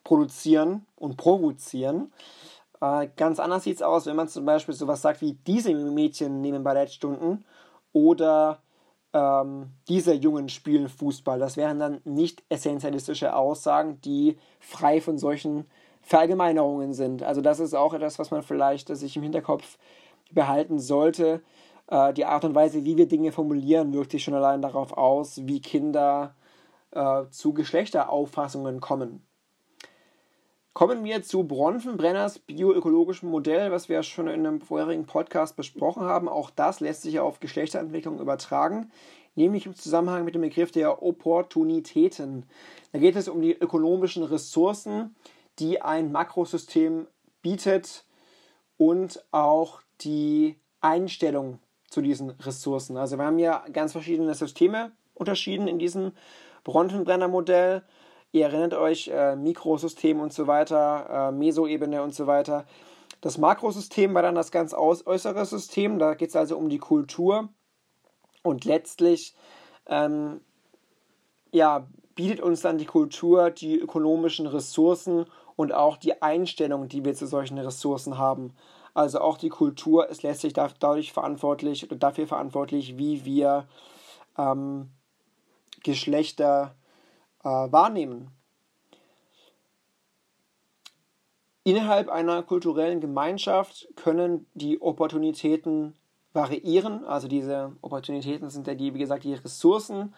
produzieren und provozieren. Äh, ganz anders sieht es aus, wenn man zum Beispiel sowas sagt wie diese Mädchen nehmen Ballettstunden oder ähm, diese Jungen spielen Fußball. Das wären dann nicht essentialistische Aussagen, die frei von solchen Verallgemeinerungen sind. Also das ist auch etwas, was man vielleicht sich im Hinterkopf behalten sollte. Äh, die Art und Weise, wie wir Dinge formulieren, wirkt sich schon allein darauf aus, wie Kinder äh, zu Geschlechterauffassungen kommen. Kommen wir zu Bronfenbrenners bioökologischem Modell, was wir schon in einem vorherigen Podcast besprochen haben. Auch das lässt sich auf Geschlechterentwicklung übertragen, nämlich im Zusammenhang mit dem Begriff der Opportunitäten. Da geht es um die ökonomischen Ressourcen, die ein Makrosystem bietet und auch die Einstellung zu diesen Ressourcen. Also wir haben ja ganz verschiedene Systeme unterschieden in diesem Bronfenbrenner-Modell. Ihr erinnert euch, äh, Mikrosystem und so weiter, äh, Mesoebene und so weiter. Das Makrosystem war dann das ganz äußere System, da geht es also um die Kultur. Und letztlich ähm, ja, bietet uns dann die Kultur die ökonomischen Ressourcen und auch die Einstellung, die wir zu solchen Ressourcen haben. Also auch die Kultur ist letztlich dadurch verantwortlich oder dafür verantwortlich, wie wir ähm, Geschlechter äh, wahrnehmen. Innerhalb einer kulturellen Gemeinschaft können die Opportunitäten variieren. Also diese Opportunitäten sind ja die, wie gesagt, die Ressourcen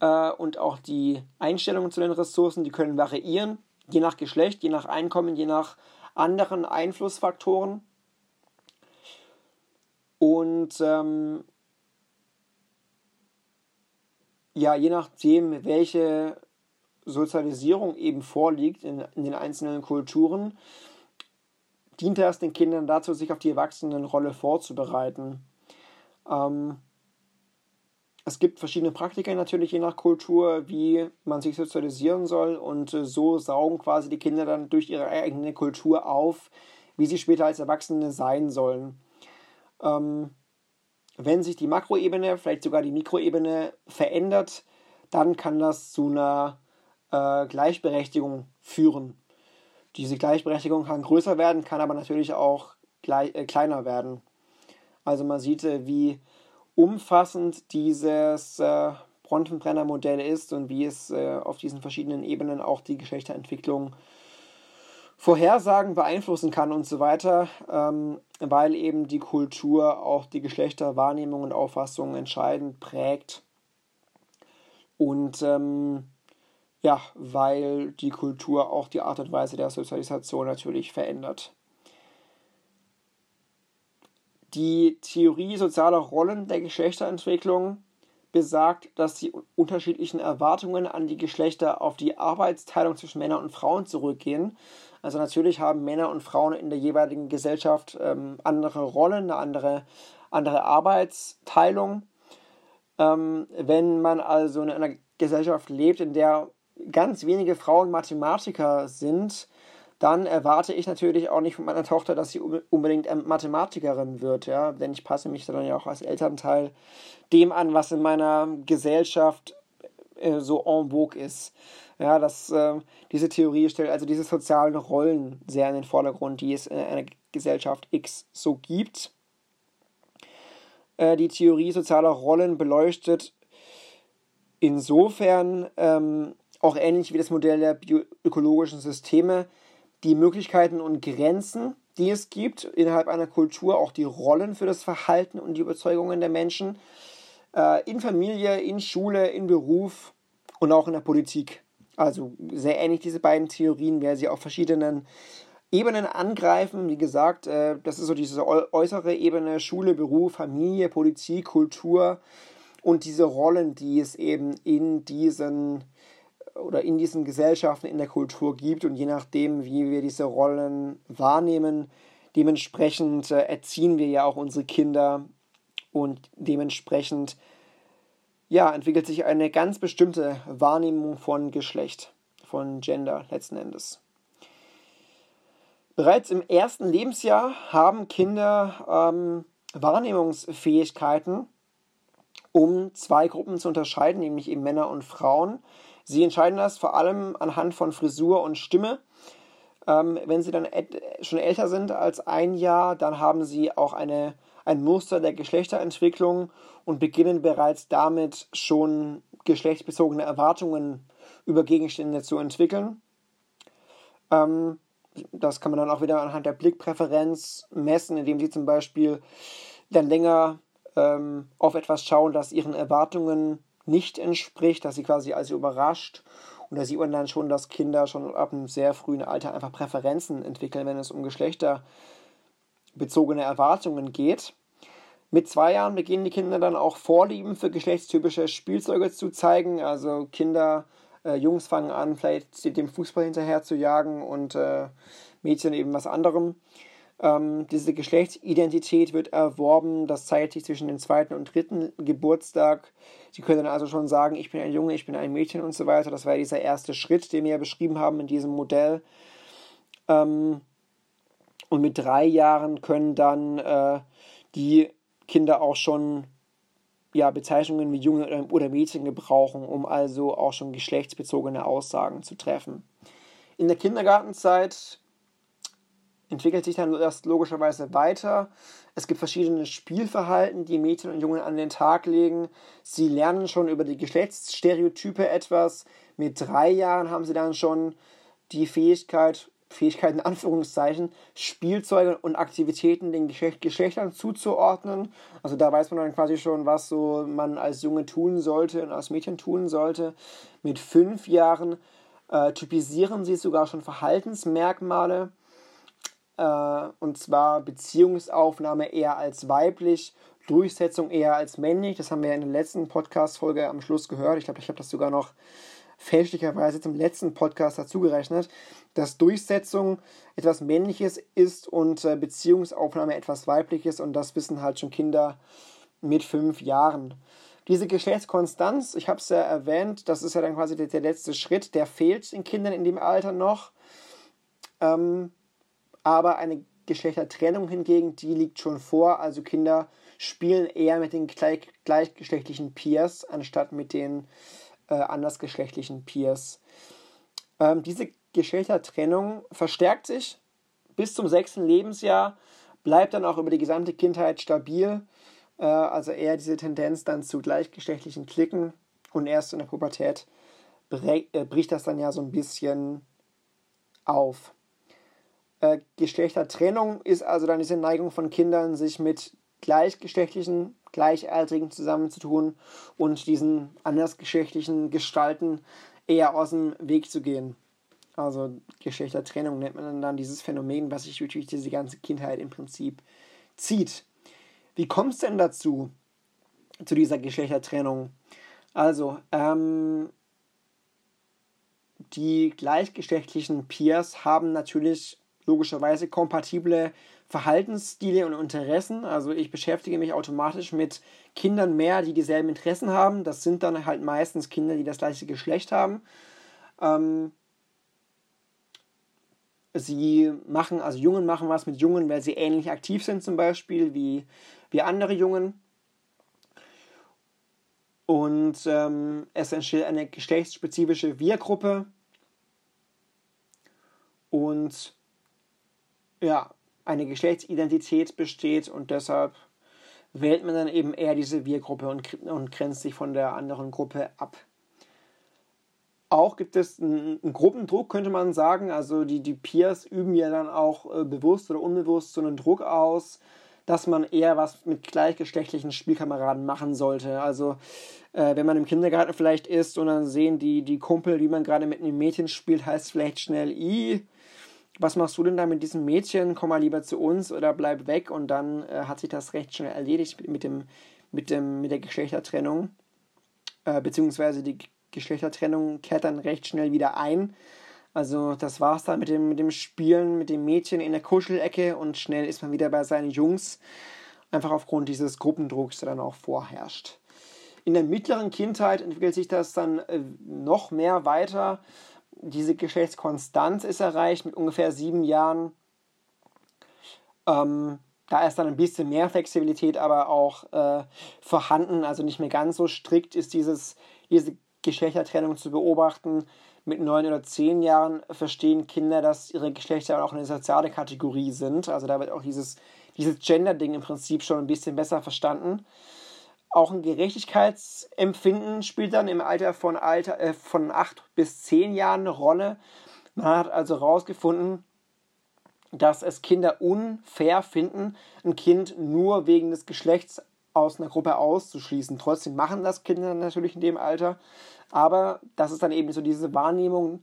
äh, und auch die Einstellungen zu den Ressourcen, die können variieren, je nach Geschlecht, je nach Einkommen, je nach anderen Einflussfaktoren. Und ähm, ja, je nachdem, welche Sozialisierung eben vorliegt in, in den einzelnen Kulturen, dient das den Kindern dazu, sich auf die Erwachsenenrolle vorzubereiten. Ähm, es gibt verschiedene Praktika natürlich je nach Kultur, wie man sich sozialisieren soll und äh, so saugen quasi die Kinder dann durch ihre eigene Kultur auf, wie sie später als Erwachsene sein sollen. Ähm, wenn sich die Makroebene, vielleicht sogar die Mikroebene verändert, dann kann das zu einer äh, Gleichberechtigung führen. Diese Gleichberechtigung kann größer werden, kann aber natürlich auch gleich, äh, kleiner werden. Also man sieht, äh, wie umfassend dieses äh, Bronfenbrenner-Modell ist und wie es äh, auf diesen verschiedenen Ebenen auch die Geschlechterentwicklung vorhersagen, beeinflussen kann und so weiter, ähm, weil eben die Kultur auch die Geschlechterwahrnehmung und Auffassung entscheidend prägt. Und ähm, ja, weil die Kultur auch die Art und Weise der Sozialisation natürlich verändert. Die Theorie sozialer Rollen der Geschlechterentwicklung besagt, dass die unterschiedlichen Erwartungen an die Geschlechter auf die Arbeitsteilung zwischen Männern und Frauen zurückgehen. Also natürlich haben Männer und Frauen in der jeweiligen Gesellschaft ähm, andere Rollen, eine andere andere Arbeitsteilung. Ähm, wenn man also in einer Gesellschaft lebt, in der ganz wenige Frauen Mathematiker sind, dann erwarte ich natürlich auch nicht von meiner Tochter, dass sie unbedingt Mathematikerin wird, ja, denn ich passe mich dann ja auch als Elternteil dem an, was in meiner Gesellschaft äh, so en vogue ist. Ja, dass äh, diese Theorie stellt also diese sozialen Rollen sehr in den Vordergrund, die es in einer Gesellschaft X so gibt. Äh, die Theorie sozialer Rollen beleuchtet insofern ähm, auch ähnlich wie das Modell der bioökologischen Systeme die Möglichkeiten und Grenzen, die es gibt innerhalb einer Kultur, auch die Rollen für das Verhalten und die Überzeugungen der Menschen äh, in Familie, in Schule, in Beruf und auch in der Politik. Also sehr ähnlich diese beiden Theorien, wer sie auf verschiedenen Ebenen angreifen. Wie gesagt, äh, das ist so diese äußere Ebene, Schule, Beruf, Familie, Politik, Kultur und diese Rollen, die es eben in diesen oder in diesen Gesellschaften, in der Kultur gibt und je nachdem, wie wir diese Rollen wahrnehmen, dementsprechend äh, erziehen wir ja auch unsere Kinder und dementsprechend ja, entwickelt sich eine ganz bestimmte Wahrnehmung von Geschlecht, von Gender letzten Endes. Bereits im ersten Lebensjahr haben Kinder ähm, Wahrnehmungsfähigkeiten, um zwei Gruppen zu unterscheiden, nämlich eben Männer und Frauen. Sie entscheiden das vor allem anhand von Frisur und Stimme. Ähm, wenn sie dann schon älter sind als ein Jahr, dann haben sie auch eine, ein Muster der Geschlechterentwicklung und beginnen bereits damit schon geschlechtsbezogene Erwartungen über Gegenstände zu entwickeln. Ähm, das kann man dann auch wieder anhand der Blickpräferenz messen, indem sie zum Beispiel dann länger ähm, auf etwas schauen, das ihren Erwartungen nicht entspricht, dass sie quasi also überrascht. Und da sieht man dann schon, dass Kinder schon ab einem sehr frühen Alter einfach Präferenzen entwickeln, wenn es um geschlechterbezogene Erwartungen geht. Mit zwei Jahren beginnen die Kinder dann auch Vorlieben für geschlechtstypische Spielzeuge zu zeigen. Also Kinder, äh, Jungs fangen an, vielleicht dem Fußball hinterher zu jagen und äh, Mädchen eben was anderem. Ähm, diese Geschlechtsidentität wird erworben, das zeigt sich zwischen dem zweiten und dritten Geburtstag. Sie können also schon sagen, ich bin ein Junge, ich bin ein Mädchen und so weiter. Das war ja dieser erste Schritt, den wir ja beschrieben haben in diesem Modell. Ähm, und mit drei Jahren können dann äh, die Kinder auch schon ja, Bezeichnungen wie Junge oder Mädchen gebrauchen, um also auch schon geschlechtsbezogene Aussagen zu treffen. In der Kindergartenzeit entwickelt sich dann das logischerweise weiter. Es gibt verschiedene Spielverhalten, die Mädchen und Jungen an den Tag legen. Sie lernen schon über die Geschlechtsstereotype etwas. Mit drei Jahren haben sie dann schon die Fähigkeit, Fähigkeiten in Anführungszeichen, Spielzeuge und Aktivitäten den Geschlechtern zuzuordnen. Also da weiß man dann quasi schon, was so man als Junge tun sollte und als Mädchen tun sollte. Mit fünf Jahren äh, typisieren sie sogar schon Verhaltensmerkmale äh, und zwar Beziehungsaufnahme eher als weiblich, Durchsetzung eher als männlich. Das haben wir in der letzten Podcast-Folge am Schluss gehört. Ich glaube, ich habe das sogar noch fälschlicherweise zum letzten Podcast dazugerechnet, dass Durchsetzung etwas Männliches ist und äh, Beziehungsaufnahme etwas Weibliches und das wissen halt schon Kinder mit fünf Jahren. Diese Geschlechtskonstanz, ich habe es ja erwähnt, das ist ja dann quasi der, der, letzte Schritt, der fehlt den Kindern in dem Alter noch. Ähm, aber eine Geschlechtertrennung hingegen, die liegt schon vor. Also Kinder spielen eher mit den gleich, gleichgeschlechtlichen Peers anstatt mit den äh, andersgeschlechtlichen Peers. Ähm, diese Geschlechtertrennung verstärkt sich bis zum sechsten Lebensjahr, bleibt dann auch über die gesamte Kindheit stabil. Äh, also eher diese Tendenz dann zu gleichgeschlechtlichen Klicken und erst in der Pubertät äh, bricht das dann ja so ein bisschen auf. Äh, Geschlechtertrennung ist also dann diese Neigung von Kindern, sich mit gleichgeschlechtlichen, gleichaltrigen zusammenzutun und diesen andersgeschlechtlichen Gestalten eher aus dem Weg zu gehen. Also Geschlechtertrennung nennt man dann dieses Phänomen, was sich durch diese ganze Kindheit im Prinzip zieht. Wie kommt es denn dazu, zu dieser Geschlechtertrennung? Also, ähm, die gleichgeschlechtlichen Peers haben natürlich logischerweise kompatible Verhaltensstile und Interessen. Also ich beschäftige mich automatisch mit Kindern mehr, die dieselben Interessen haben. Das sind dann halt meistens Kinder, die das gleiche Geschlecht haben. Ähm, sie machen, also Jungen machen was mit Jungen, weil sie ähnlich aktiv sind zum Beispiel wie, wie andere Jungen. Und ähm, es entsteht eine geschlechtsspezifische Wir-Gruppe. Und ja, eine Geschlechtsidentität besteht und deshalb wählt man dann eben eher diese Wir-Gruppe und, und grenzt sich von der anderen Gruppe ab. Auch gibt es einen, Gruppendruck, könnte man sagen. Also die, die Peers üben ja dann auch äh, bewusst oder unbewusst so einen Druck aus, dass man eher was mit gleichgeschlechtlichen Spielkameraden machen sollte. Also äh, wenn man im Kindergarten vielleicht ist und dann sehen die, die Kumpel, wie man gerade mit einem Mädchen spielt, heißt vielleicht schnell, i, was machst du denn da mit diesem Mädchen? Komm mal lieber zu uns oder bleib weg. Und dann äh, hat sich das recht schnell erledigt mit, dem, mit, dem, mit der Geschlechtertrennung. Äh, beziehungsweise die Geschlechtertrennung kehrt dann recht schnell wieder ein. Also das war's dann mit dem, mit dem Spielen mit dem Mädchen in der Kuschelecke und schnell ist man wieder bei seinen Jungs. Einfach aufgrund dieses Gruppendrucks, der dann auch vorherrscht. In der mittleren Kindheit entwickelt sich das dann äh, noch mehr weiter. Diese Geschlechtskonstanz ist erreicht mit ungefähr sieben Jahren. Ähm, da ist dann ein bisschen mehr Flexibilität aber auch äh, vorhanden, also nicht mehr ganz so strikt ist dieses, diese Geschlechtertrennung zu beobachten. Mit neun oder zehn Jahren verstehen Kinder, dass ihre Geschlechter auch eine soziale Kategorie sind. Also da wird auch dieses, dieses Gender-Ding im Prinzip schon ein bisschen besser verstanden. Auch ein Gerechtigkeitsempfinden spielt dann im Alter von, Alter, äh, von acht bis zehn Jahren eine Rolle. Man hat also herausgefunden, dass es Kinder unfair finden, ein Kind nur wegen des Geschlechts aus einer Gruppe auszuschließen. Trotzdem machen das Kinder natürlich in dem Alter. Aber das ist dann eben so diese Wahrnehmung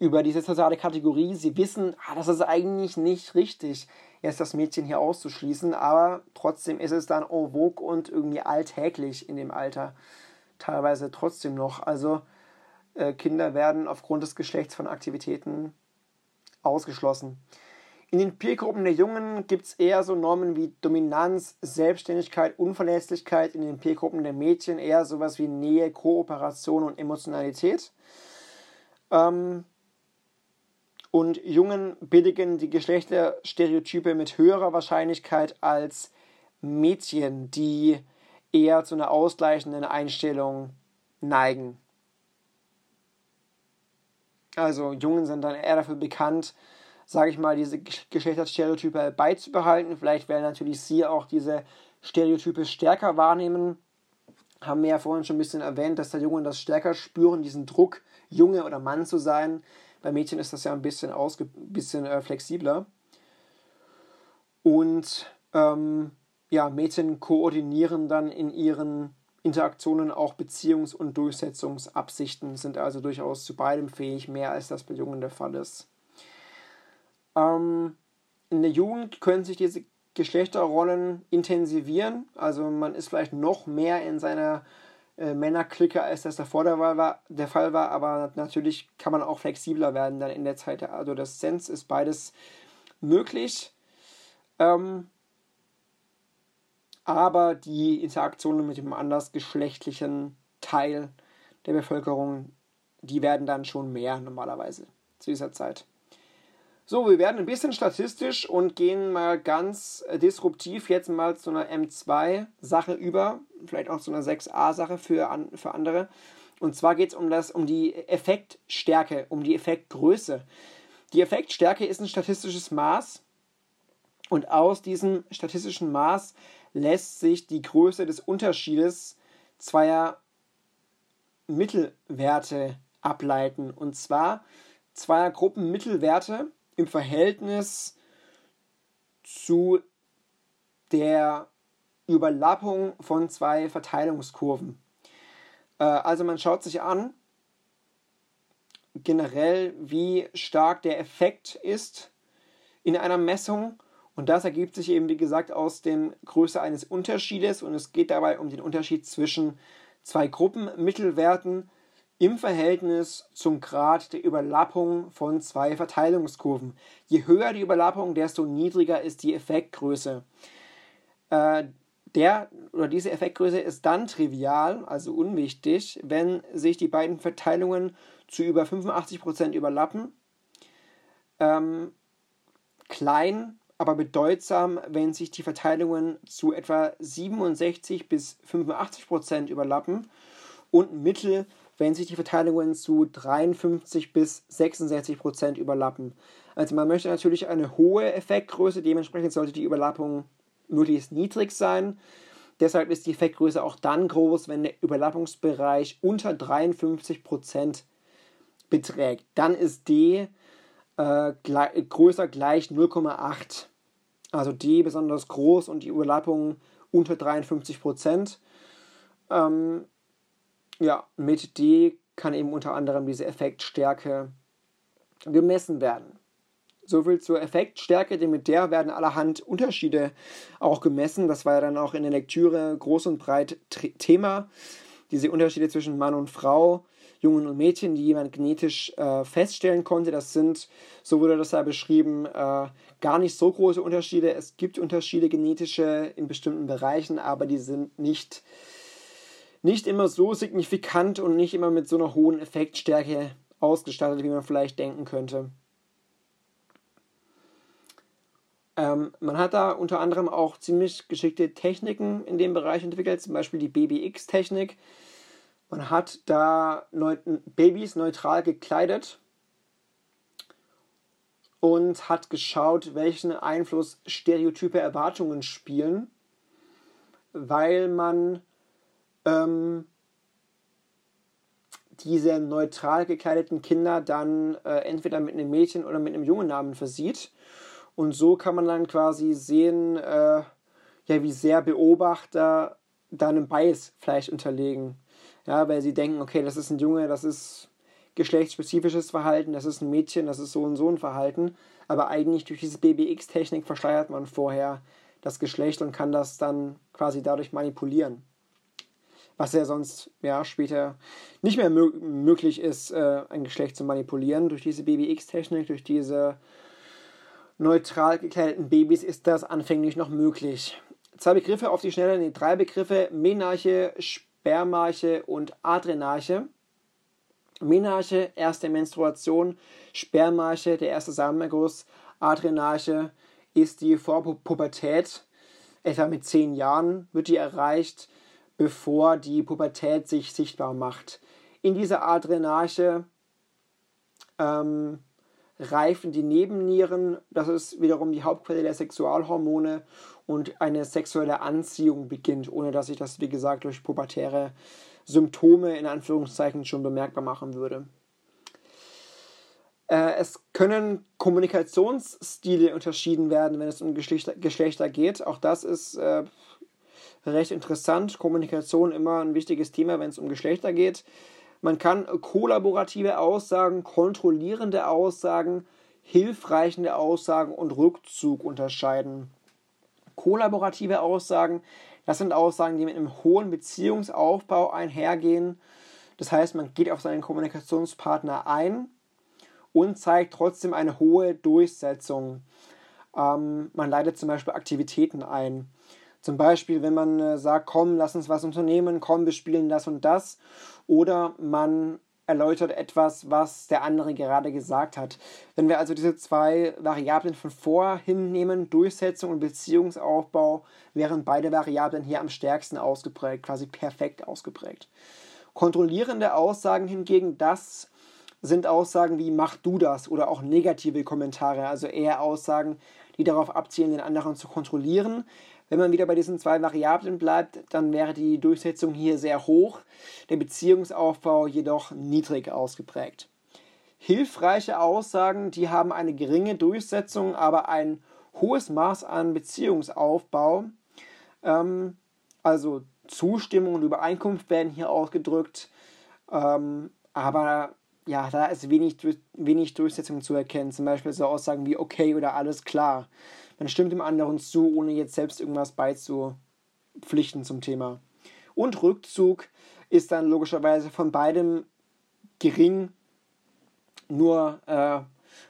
über diese soziale Kategorie. Sie wissen, ah, das ist eigentlich nicht richtig, jetzt das Mädchen hier auszuschließen, aber trotzdem ist es dann en vogue und irgendwie alltäglich in dem Alter. Teilweise trotzdem noch. Also äh, Kinder werden aufgrund des Geschlechts von Aktivitäten ausgeschlossen. In den Peergruppen der Jungen gibt es eher so Normen wie Dominanz, Selbstständigkeit, Unverlässlichkeit. In den Peergruppen der Mädchen eher sowas wie Nähe, Kooperation und Emotionalität. Ähm, und Jungen billigen die Geschlechterstereotype mit höherer Wahrscheinlichkeit als Mädchen, die eher zu einer ausgleichenden Einstellung neigen. Also Jungen sind dann eher dafür bekannt, sage ich mal, diese Geschlechterstereotype beizubehalten. Vielleicht werden natürlich sie auch diese Stereotype stärker wahrnehmen. Haben wir ja vorhin schon ein bisschen erwähnt, dass der Jungen das stärker spüren, diesen Druck, Junge oder Mann zu sein. Bei Mädchen ist das ja ein bisschen, ausge bisschen äh, flexibler. Und ähm, ja, Mädchen koordinieren dann in ihren Interaktionen auch Beziehungs- und Durchsetzungsabsichten, sind also durchaus zu beidem fähig, mehr als das bei Jungen der Fall ist. Ähm, in der Jugend können sich diese Geschlechterrollen intensivieren. Also man ist vielleicht noch mehr in seiner äh, Männerklicke, als das davor der, war, der Fall war. Aber natürlich kann man auch flexibler werden dann in der Zeit der Adoleszenz. Ist beides möglich. Ähm, aber die Interaktionen mit dem andersgeschlechtlichen Teil der Bevölkerung, die werden dann schon mehr normalerweise zu dieser Zeit. So, wir werden ein bisschen statistisch und gehen mal ganz disruptiv jetzt mal zu einer M2-Sache über, vielleicht auch zu einer 6a-Sache für, an, für andere. Und zwar geht es um, um die Effektstärke, um die Effektgröße. Die Effektstärke ist ein statistisches Maß und aus diesem statistischen Maß lässt sich die Größe des Unterschiedes zweier Mittelwerte ableiten. Und zwar zweier Gruppen Mittelwerte im Verhältnis zu der Überlappung von zwei Verteilungskurven. Äh, also man schaut sich an, generell, wie stark der Effekt ist in einer Messung. Und das ergibt sich eben, wie gesagt, aus der Größe eines Unterschiedes. Und es geht dabei um den Unterschied zwischen zwei Gruppenmittelwerten, im Verhältnis zum Grad der Überlappung von zwei Verteilungskurven. Je höher die Überlappung, desto niedriger ist die Effektgröße. Äh, der oder diese Effektgröße ist dann trivial, also unwichtig, wenn sich die beiden Verteilungen zu über 85% überlappen. Ähm, klein, aber bedeutsam, wenn sich die Verteilungen zu etwa 67 bis 85% überlappen und mittel, wenn sich die Verteilungen zu 53 bis 66% überlappen. Also man möchte natürlich eine hohe Effektgröße, dementsprechend sollte die Überlappung möglichst niedrig sein. Deshalb ist die Effektgröße auch dann groß, wenn der Überlappungsbereich unter 53% beträgt. Dann ist D äh, gleich, größer gleich 0,8. Also D besonders groß und die Überlappung unter 53%. Ähm, ja, mit D kann eben unter anderem diese Effektstärke gemessen werden. Soviel zur Effektstärke, denn mit der werden allerhand Unterschiede auch gemessen. Das war ja dann auch in der Lektüre groß und breit Thema. Diese Unterschiede zwischen Mann und Frau, Jungen und Mädchen, die jemand genetisch äh, feststellen konnte. Das sind, so wurde das ja beschrieben, äh, gar nicht so große Unterschiede. Es gibt Unterschiede genetische in bestimmten Bereichen, aber die sind nicht, nicht immer so signifikant und nicht immer mit so einer hohen Effektstärke ausgestattet, wie man vielleicht denken könnte. Ähm, man hat da unter anderem auch ziemlich geschickte Techniken in dem Bereich entwickelt, zum Beispiel die BBX-Technik. Man hat da Neu Babys neutral gekleidet und hat geschaut, welchen Einfluss stereotype Erwartungen spielen, weil man ähm, diese neutral gekleideten Kinder dann äh, entweder mit einem Mädchen oder mit einem jungen Namen versieht und so kann man dann quasi sehen, äh, ja, wie sehr Beobachter da einen Bias vielleicht unterlegen. Ja, weil sie denken, okay, das ist ein Junge, das ist geschlechtsspezifisches Verhalten, das ist ein Mädchen, das ist so und so ein Verhalten. Aber eigentlich durch diese BBX-Technik verschleiert man vorher das Geschlecht und kann das dann quasi dadurch manipulieren. Was ja sonst ja, später nicht mehr mö möglich ist, äh, ein Geschlecht zu manipulieren. Durch diese BBX-Technik, durch diese neutral gekleideten Babys ist das anfänglich noch möglich. Zwei Begriffe auf die Schnelle, nee, drei Begriffe, Menarche, Spermarche und Adrenarche. Menarche, erste Menstruation, Spermarche, der erste Samenerguss, Adrenarche ist die Vorpubertät, etwa mit zehn Jahren wird die erreicht, bevor die Pubertät sich sichtbar macht. In dieser Adrenarche ähm, reifen die Nebennieren, das ist wiederum die Hauptquelle der Sexualhormone und eine sexuelle Anziehung beginnt, ohne dass sich das, wie gesagt, durch pubertäre Symptome in Anführungszeichen schon bemerkbar machen würde. Äh, es können Kommunikationsstile unterschieden werden, wenn es um Geschlechter, Geschlechter geht. Auch das ist äh, recht interessant. Kommunikation immer ein wichtiges Thema, wenn es um Geschlechter geht. Man kann kollaborative Aussagen, kontrollierende Aussagen, hilfreichende Aussagen und Rückzug unterscheiden. Kollaborative Aussagen, das sind Aussagen, die mit einem hohen Beziehungsaufbau einhergehen. Das heißt, man geht auf seinen Kommunikationspartner ein und zeigt trotzdem eine hohe Durchsetzung. Ähm, man leitet zum Beispiel Aktivitäten ein. Zum Beispiel, wenn man äh, sagt, komm, lass uns was unternehmen, komm, wir spielen das und das. Oder man erläutert etwas, was der andere gerade gesagt hat. Wenn wir also diese zwei Variablen von vorhin nehmen, Durchsetzung und Beziehungsaufbau, wären beide Variablen hier am stärksten ausgeprägt, quasi perfekt ausgeprägt. Kontrollierende Aussagen hingegen, das sind Aussagen wie mach du das oder auch negative Kommentare, also eher Aussagen, die darauf abzielen, den anderen zu kontrollieren. Wenn man wieder bei diesen zwei Variablen bleibt, dann wäre die Durchsetzung hier sehr hoch, der Beziehungsaufbau jedoch niedrig ausgeprägt. Hilfreiche Aussagen, die haben eine geringe Durchsetzung, aber ein hohes Maß an Beziehungsaufbau. Ähm, also Zustimmung und Übereinkunft werden hier ausgedrückt, ähm, aber ja, da ist wenig, wenig Durchsetzung zu erkennen. Zum Beispiel so Aussagen wie okay oder alles klar. Man stimmt dem anderen zu, ohne jetzt selbst irgendwas beizupflichten zum Thema. Und Rückzug ist dann logischerweise von beidem gering nur äh,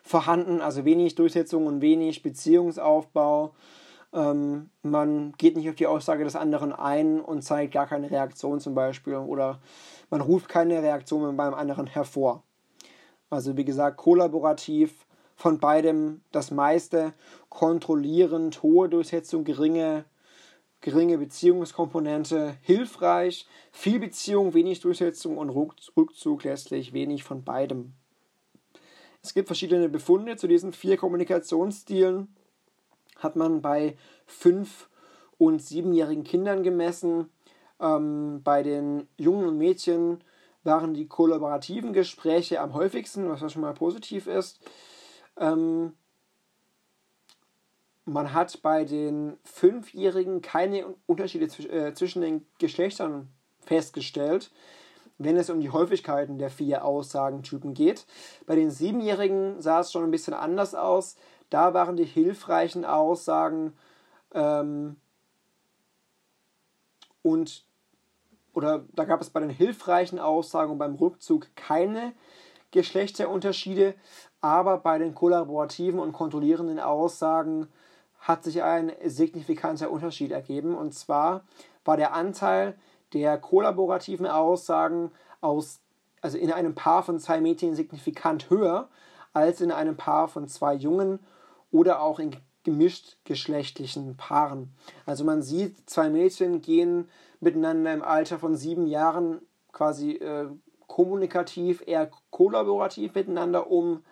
vorhanden, also wenig Durchsetzung und wenig Beziehungsaufbau. Ähm, man geht nicht auf die Aussage des anderen ein und zeigt gar keine Reaktion zum Beispiel oder man ruft keine Reaktion beim anderen hervor. Also wie gesagt, kollaborativ, von beidem das meiste, kontrollierend, hohe Durchsetzung, geringe, geringe Beziehungskomponente, hilfreich, viel Beziehung, wenig Durchsetzung und Rückzug letztlich wenig von beidem. Es gibt verschiedene Befunde zu diesen vier Kommunikationsstilen. Hat man bei fünf- und siebenjährigen Kindern gemessen. Ähm, bei den Jungen und Mädchen waren die kollaborativen Gespräche am häufigsten, was schon mal positiv ist. Ähm, man hat bei den Fünfjährigen keine Unterschiede äh, zwischen den Geschlechtern festgestellt wenn es um die Häufigkeiten der vier Aussagentypen geht. Bei den Siebenjährigen sah es schon ein bisschen anders aus. Da waren die hilfreichen Aussagen ähm, und oder da gab es bei den hilfreichen Aussagen und beim Rückzug keine Geschlechterunterschiede, aber bei den kollaborativen und kontrollierenden Aussagen hat sich ein signifikanter Unterschied ergeben. Und zwar war der Anteil der kollaborativen Aussagen aus, also in einem Paar von zwei Mädchen signifikant höher als in einem Paar von zwei Jungen oder auch in gemischt geschlechtlichen Paaren. Also man sieht, zwei Mädchen gehen miteinander im Alter von sieben Jahren quasi äh, kommunikativ, eher kollaborativ miteinander um.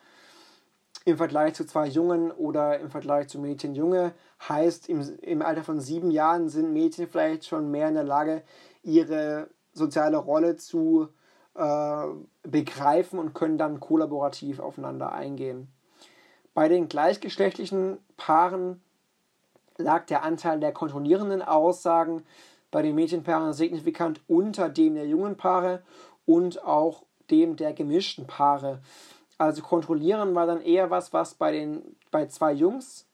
Im Vergleich zu zwei Jungen oder im Vergleich zu Mädchen Junge heißt, im, im Alter von sieben Jahren sind Mädchen vielleicht schon mehr in der Lage, ihre soziale Rolle zu äh, begreifen und können dann kollaborativ aufeinander eingehen. Bei den gleichgeschlechtlichen Paaren lag der Anteil der kontrollierenden Aussagen bei den Mädchenpaaren signifikant unter dem der jungen Paare und auch dem der gemischten Paare. Also kontrollieren war dann eher was, was bei den bei zwei Jungs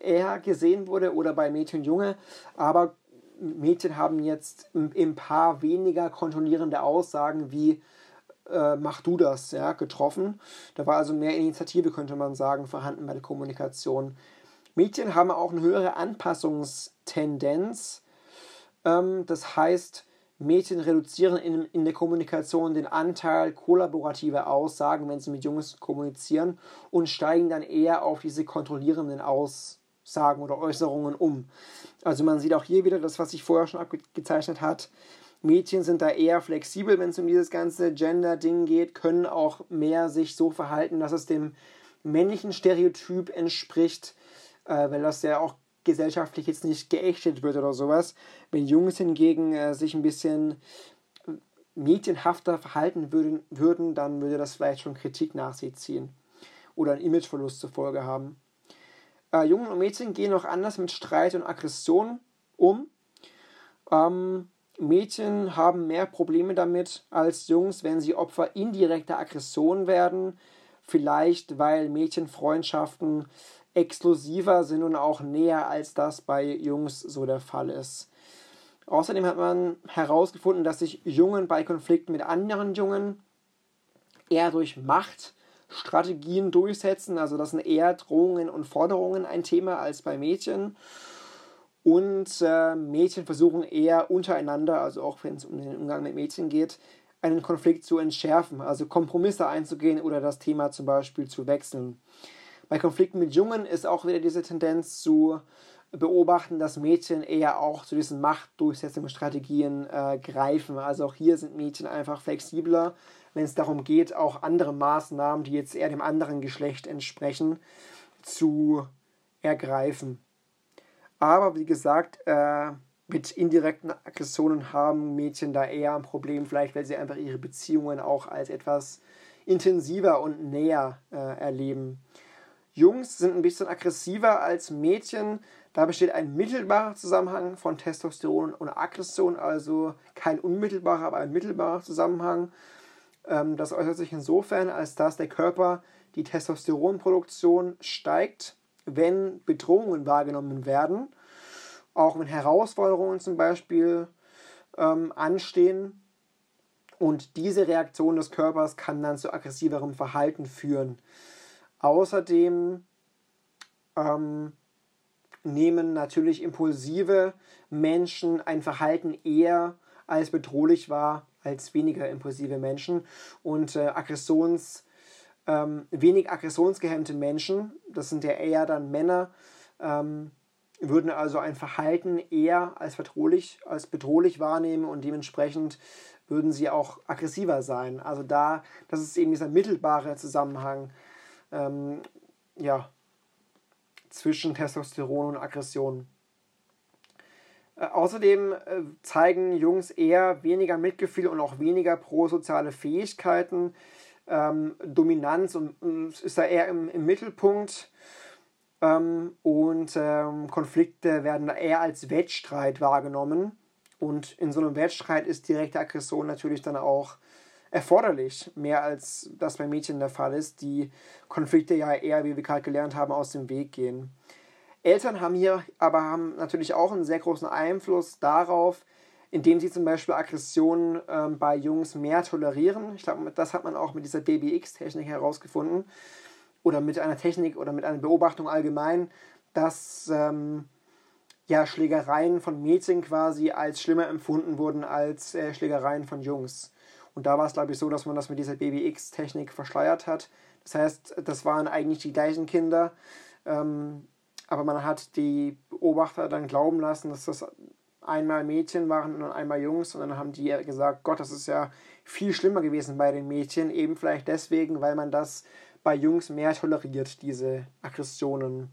eher gesehen wurde oder bei Mädchen Junge, aber Mädchen haben jetzt im Paar weniger kontrollierende Aussagen wie äh, mach du das ja, getroffen. Da war also mehr Initiative, könnte man sagen, vorhanden bei der Kommunikation. Mädchen haben auch eine höhere Anpassungstendenz. Ähm, das heißt, Mädchen reduzieren in, in der Kommunikation den Anteil kollaborativer Aussagen, wenn sie mit Jungs kommunizieren, und steigen dann eher auf diese kontrollierenden Aussagen oder Äußerungen um. Also man sieht auch hier wieder das, was sich vorher schon abgezeichnet hat. Mädchen sind da eher flexibel, wenn es um dieses ganze Gender-Ding geht, können auch mehr sich so verhalten, dass es dem männlichen Stereotyp entspricht, äh, weil das ja auch gesellschaftlich jetzt nicht geächtet wird oder sowas. Wenn Jungs hingegen äh, sich ein bisschen mädchenhafter verhalten würden, würden, dann würde das vielleicht schon Kritik nach sich ziehen oder einen Imageverlust zur Folge haben. Äh, Jungen und Mädchen gehen auch anders mit Streit und Aggression um. Ähm, Mädchen haben mehr Probleme damit als Jungs, wenn sie Opfer indirekter Aggression werden. Vielleicht, weil Mädchenfreundschaften exklusiver sind und auch näher als das bei Jungs so der Fall ist. Außerdem hat man herausgefunden, dass sich Jungen bei Konflikten mit anderen Jungen eher durch Macht Strategien durchsetzen. Also das sind eher Drohungen und Forderungen ein Thema als bei Mädchen. Und äh, Mädchen versuchen eher untereinander, also auch wenn es um den Umgang mit Mädchen geht, einen Konflikt zu entschärfen, also Kompromisse einzugehen oder das Thema zum Beispiel zu wechseln. Bei Konflikten mit Jungen ist auch wieder diese Tendenz zu beobachten, dass Mädchen eher auch zu diesen Machtdurchsetzungsstrategien äh, greifen. Also auch hier sind Mädchen einfach flexibler, wenn es darum geht, auch andere Maßnahmen, die jetzt eher dem anderen Geschlecht entsprechen, zu ergreifen. Aber wie gesagt, äh, mit indirekten Aggressionen haben Mädchen da eher ein Problem, vielleicht weil sie einfach ihre Beziehungen auch als etwas intensiver und näher äh, erleben. Jungs sind ein bisschen aggressiver als Mädchen. Da besteht ein mittelbarer Zusammenhang von Testosteron und Aggression, also kein unmittelbarer, aber ein mittelbarer Zusammenhang. Ähm, das äußert sich insofern, als dass der Körper die Testosteronproduktion steigt, wenn Bedrohungen wahrgenommen werden, auch wenn Herausforderungen zum Beispiel ähm, anstehen Und diese Reaktion des Körpers kann dann zu aggressiverem Verhalten führen. Außerdem ähm, nehmen natürlich impulsive Menschen ein Verhalten eher als bedrohlich wahr als weniger impulsive Menschen. Und äh, Aggressions, ähm, wenig aggressionsgehemmte Menschen, das sind ja eher dann Männer, ähm, würden also ein Verhalten eher als bedrohlich, als bedrohlich wahrnehmen und dementsprechend würden sie auch aggressiver sein. Also da, das ist eben dieser mittelbare Zusammenhang ähm, ja, zwischen Testosteron und Aggression. Äh, außerdem äh, zeigen Jungs eher weniger Mitgefühl und auch weniger prosoziale Fähigkeiten. Ähm, Dominanz und, und, ist da eher im, im Mittelpunkt. Ähm, und ähm, Konflikte werden da eher als Wettstreit wahrgenommen. Und in so einem Wettstreit ist direkte Aggression natürlich dann auch erforderlich, mehr als das bei Mädchen der Fall ist, die Konflikte ja eher, wie wir gerade gelernt haben, aus dem Weg gehen. Eltern haben hier aber haben natürlich auch einen sehr großen Einfluss darauf, indem sie zum Beispiel Aggressionen ähm, bei Jungs mehr tolerieren. Ich glaube, das hat man auch mit dieser BBX-Technik herausgefunden oder mit einer Technik oder mit einer Beobachtung allgemein, dass ähm, ja, Schlägereien von Mädchen quasi als schlimmer empfunden wurden als äh, Schlägereien von Jungs. Und da war es, glaube ich, so, dass man das mit dieser BBX-Technik verschleiert hat. Das heißt, das waren eigentlich die gleichen Kinder, ähm, aber man hat die Beobachter dann glauben lassen, dass das einmal Mädchen waren und einmal Jungs. Und dann haben die gesagt, Gott, das ist ja viel schlimmer gewesen bei den Mädchen. Eben vielleicht deswegen, weil man das bei Jungs mehr toleriert, diese Aggressionen.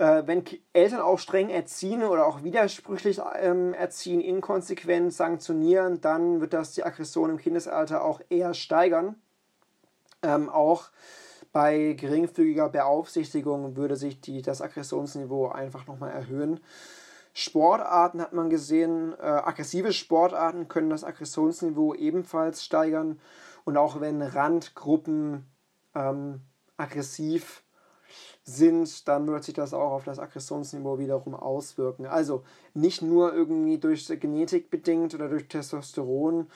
Äh, wenn Eltern auch streng erziehen oder auch widersprüchlich ähm, erziehen, inkonsequent sanktionieren, dann wird das die Aggression im Kindesalter auch eher steigern. Ähm, auch bei geringfügiger Beaufsichtigung würde sich die, das Aggressionsniveau einfach nochmal erhöhen. Sportarten hat man gesehen, äh, aggressive Sportarten können das Aggressionsniveau ebenfalls steigern. Und auch wenn Randgruppen ähm, aggressiv sind, dann wird sich das auch auf das Aggressionsniveau wiederum auswirken. Also nicht nur irgendwie durch Genetik bedingt oder durch Testosteron,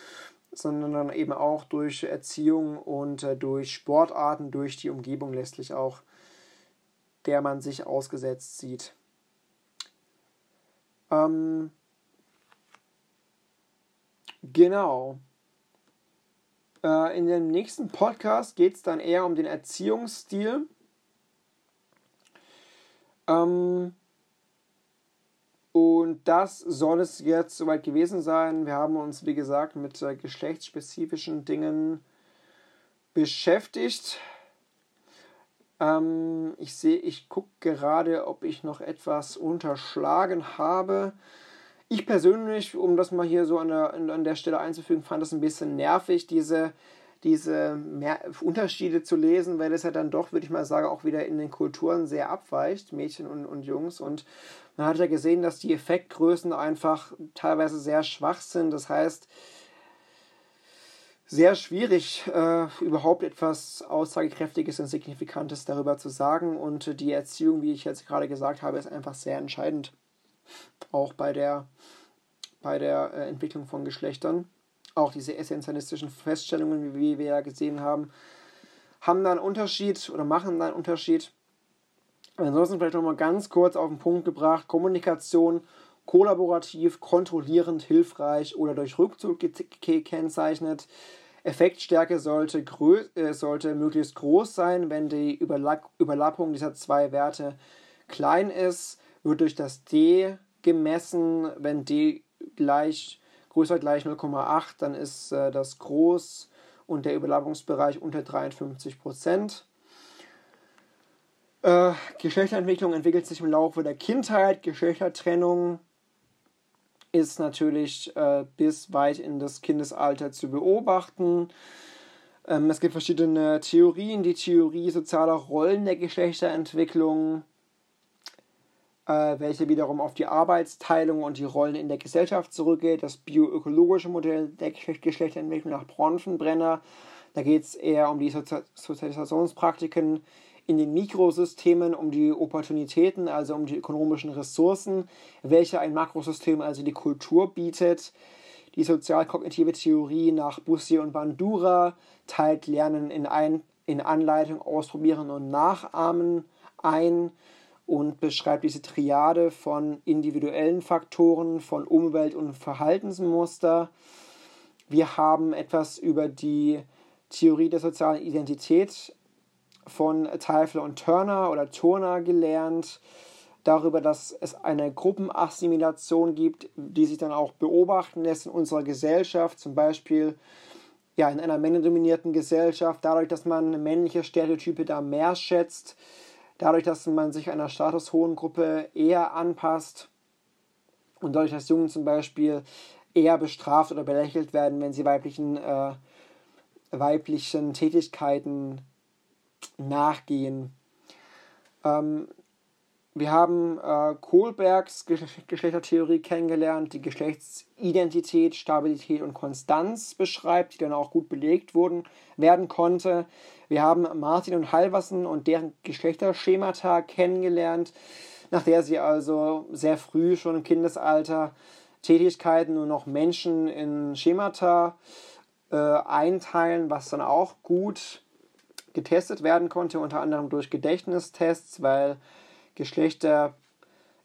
sondern eben auch durch Erziehung und äh, durch Sportarten, durch die Umgebung letztlich auch, der man sich ausgesetzt sieht. Ähm, genau. Äh, in dem nächsten Podcast geht es dann eher um den Erziehungsstil ähm, und das soll es jetzt soweit gewesen sein. Wir haben uns, wie gesagt, mit äh, geschlechtsspezifischen Dingen beschäftigt. Ähm, ich sehe, ich gucke gerade, ob ich noch etwas unterschlagen habe. Ich persönlich, um das mal hier so an der, an der Stelle einzufügen, fand das ein bisschen nervig, diese diese mehr Unterschiede zu lesen, weil es ja dann doch, würde ich mal sagen, auch wieder in den Kulturen sehr abweicht, Mädchen und, und Jungs. Und man hat ja gesehen, dass die Effektgrößen einfach teilweise sehr schwach sind. Das heißt, sehr schwierig, äh, überhaupt etwas Aussagekräftiges und Signifikantes darüber zu sagen. Und die Erziehung, wie ich jetzt gerade gesagt habe, ist einfach sehr entscheidend. Auch bei der, bei der äh, Entwicklung von Geschlechtern auch diese essentialistischen Feststellungen, wie wir ja gesehen haben, haben da einen Unterschied oder machen da einen Unterschied. Ansonsten vielleicht nochmal ganz kurz auf den Punkt gebracht: Kommunikation kollaborativ, kontrollierend, hilfreich oder durch Rückzug gekennzeichnet. Effektstärke sollte, äh, sollte möglichst groß sein, wenn die Überlapp Überlappung dieser zwei Werte klein ist, wird durch das D gemessen, wenn D gleich größer gleich 0,8, dann ist äh, das groß und der Überlappungsbereich unter 53 Prozent. Äh, Geschlechterentwicklung entwickelt sich im Laufe der Kindheit. Geschlechtertrennung ist natürlich äh, bis weit in das Kindesalter zu beobachten. Ähm, es gibt verschiedene Theorien. Die Theorie sozialer Rollen der Geschlechterentwicklung äh, welche wiederum auf die Arbeitsteilung und die Rollen in der Gesellschaft zurückgeht. Das bioökologische Modell der Geschlechterentwicklung nach Bronfenbrenner. Da geht es eher um die Sozi Sozialisationspraktiken in den Mikrosystemen, um die Opportunitäten, also um die ökonomischen Ressourcen, welche ein Makrosystem, also die Kultur bietet. Die sozialkognitive Theorie nach Bussier und Bandura teilt Lernen in, ein, in Anleitung, Ausprobieren und Nachahmen ein und beschreibt diese Triade von individuellen Faktoren, von Umwelt- und Verhaltensmuster. Wir haben etwas über die Theorie der sozialen Identität von Teifel und Turner oder Turner gelernt, darüber, dass es eine Gruppenassimilation gibt, die sich dann auch beobachten lässt in unserer Gesellschaft, zum Beispiel ja, in einer männerdominierten Gesellschaft, dadurch, dass man männliche Stereotype da mehr schätzt, dadurch, dass man sich einer statushohen Gruppe eher anpasst und dadurch, dass Jungen zum Beispiel eher bestraft oder belächelt werden, wenn sie weiblichen, äh, weiblichen Tätigkeiten nachgehen. Ähm, wir haben äh, Kohlbergs Geschlechtertheorie kennengelernt, die Geschlechtsidentität, Stabilität und Konstanz beschreibt, die dann auch gut belegt wurden, werden konnte. Wir haben Martin und Halversen und deren Geschlechterschemata kennengelernt, nach der sie also sehr früh schon im Kindesalter Tätigkeiten nur noch Menschen in Schemata äh, einteilen, was dann auch gut getestet werden konnte, unter anderem durch Gedächtnistests, weil Geschlechter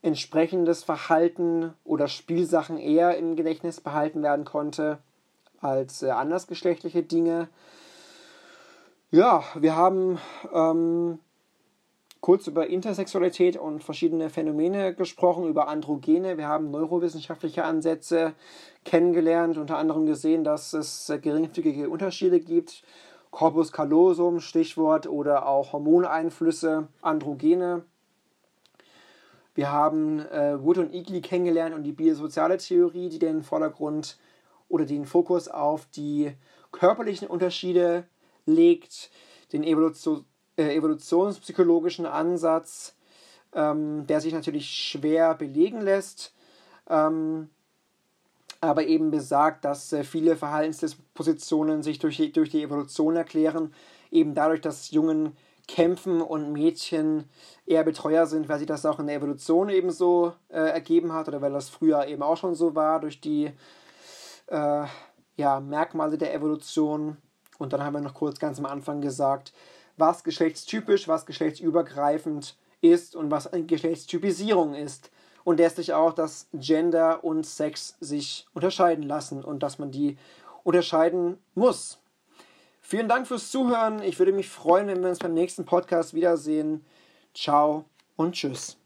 entsprechendes Verhalten oder Spielsachen eher im Gedächtnis behalten werden konnte als äh, andersgeschlechtliche Dinge. Ja, wir haben ähm, kurz über Intersexualität und verschiedene Phänomene gesprochen, über Androgene. Wir haben neurowissenschaftliche Ansätze kennengelernt, unter anderem gesehen, dass es äh, geringfügige Unterschiede gibt. Corpus callosum, Stichwort, oder auch Hormoneinflüsse, Androgene. Wir haben äh, Wood und Igli kennengelernt und die biosoziale Theorie, die den Vordergrund oder den Fokus auf die körperlichen Unterschiede legt, den Evolution, äh, evolutionspsychologischen Ansatz, ähm, der sich natürlich schwer belegen lässt, ähm, aber eben besagt, dass äh, viele Verhaltensdispositionen sich durch, durch die Evolution erklären, eben dadurch, dass Jungen kämpfen und Mädchen eher Betreuer sind, weil sich das auch in der Evolution eben so äh, ergeben hat oder weil das früher eben auch schon so war durch die äh, ja, Merkmale der Evolution. Und dann haben wir noch kurz ganz am Anfang gesagt, was geschlechtstypisch, was geschlechtsübergreifend ist und was eine Geschlechtstypisierung ist. Und letztlich auch, dass Gender und Sex sich unterscheiden lassen und dass man die unterscheiden muss. Vielen Dank fürs Zuhören. Ich würde mich freuen, wenn wir uns beim nächsten Podcast wiedersehen. Ciao und tschüss.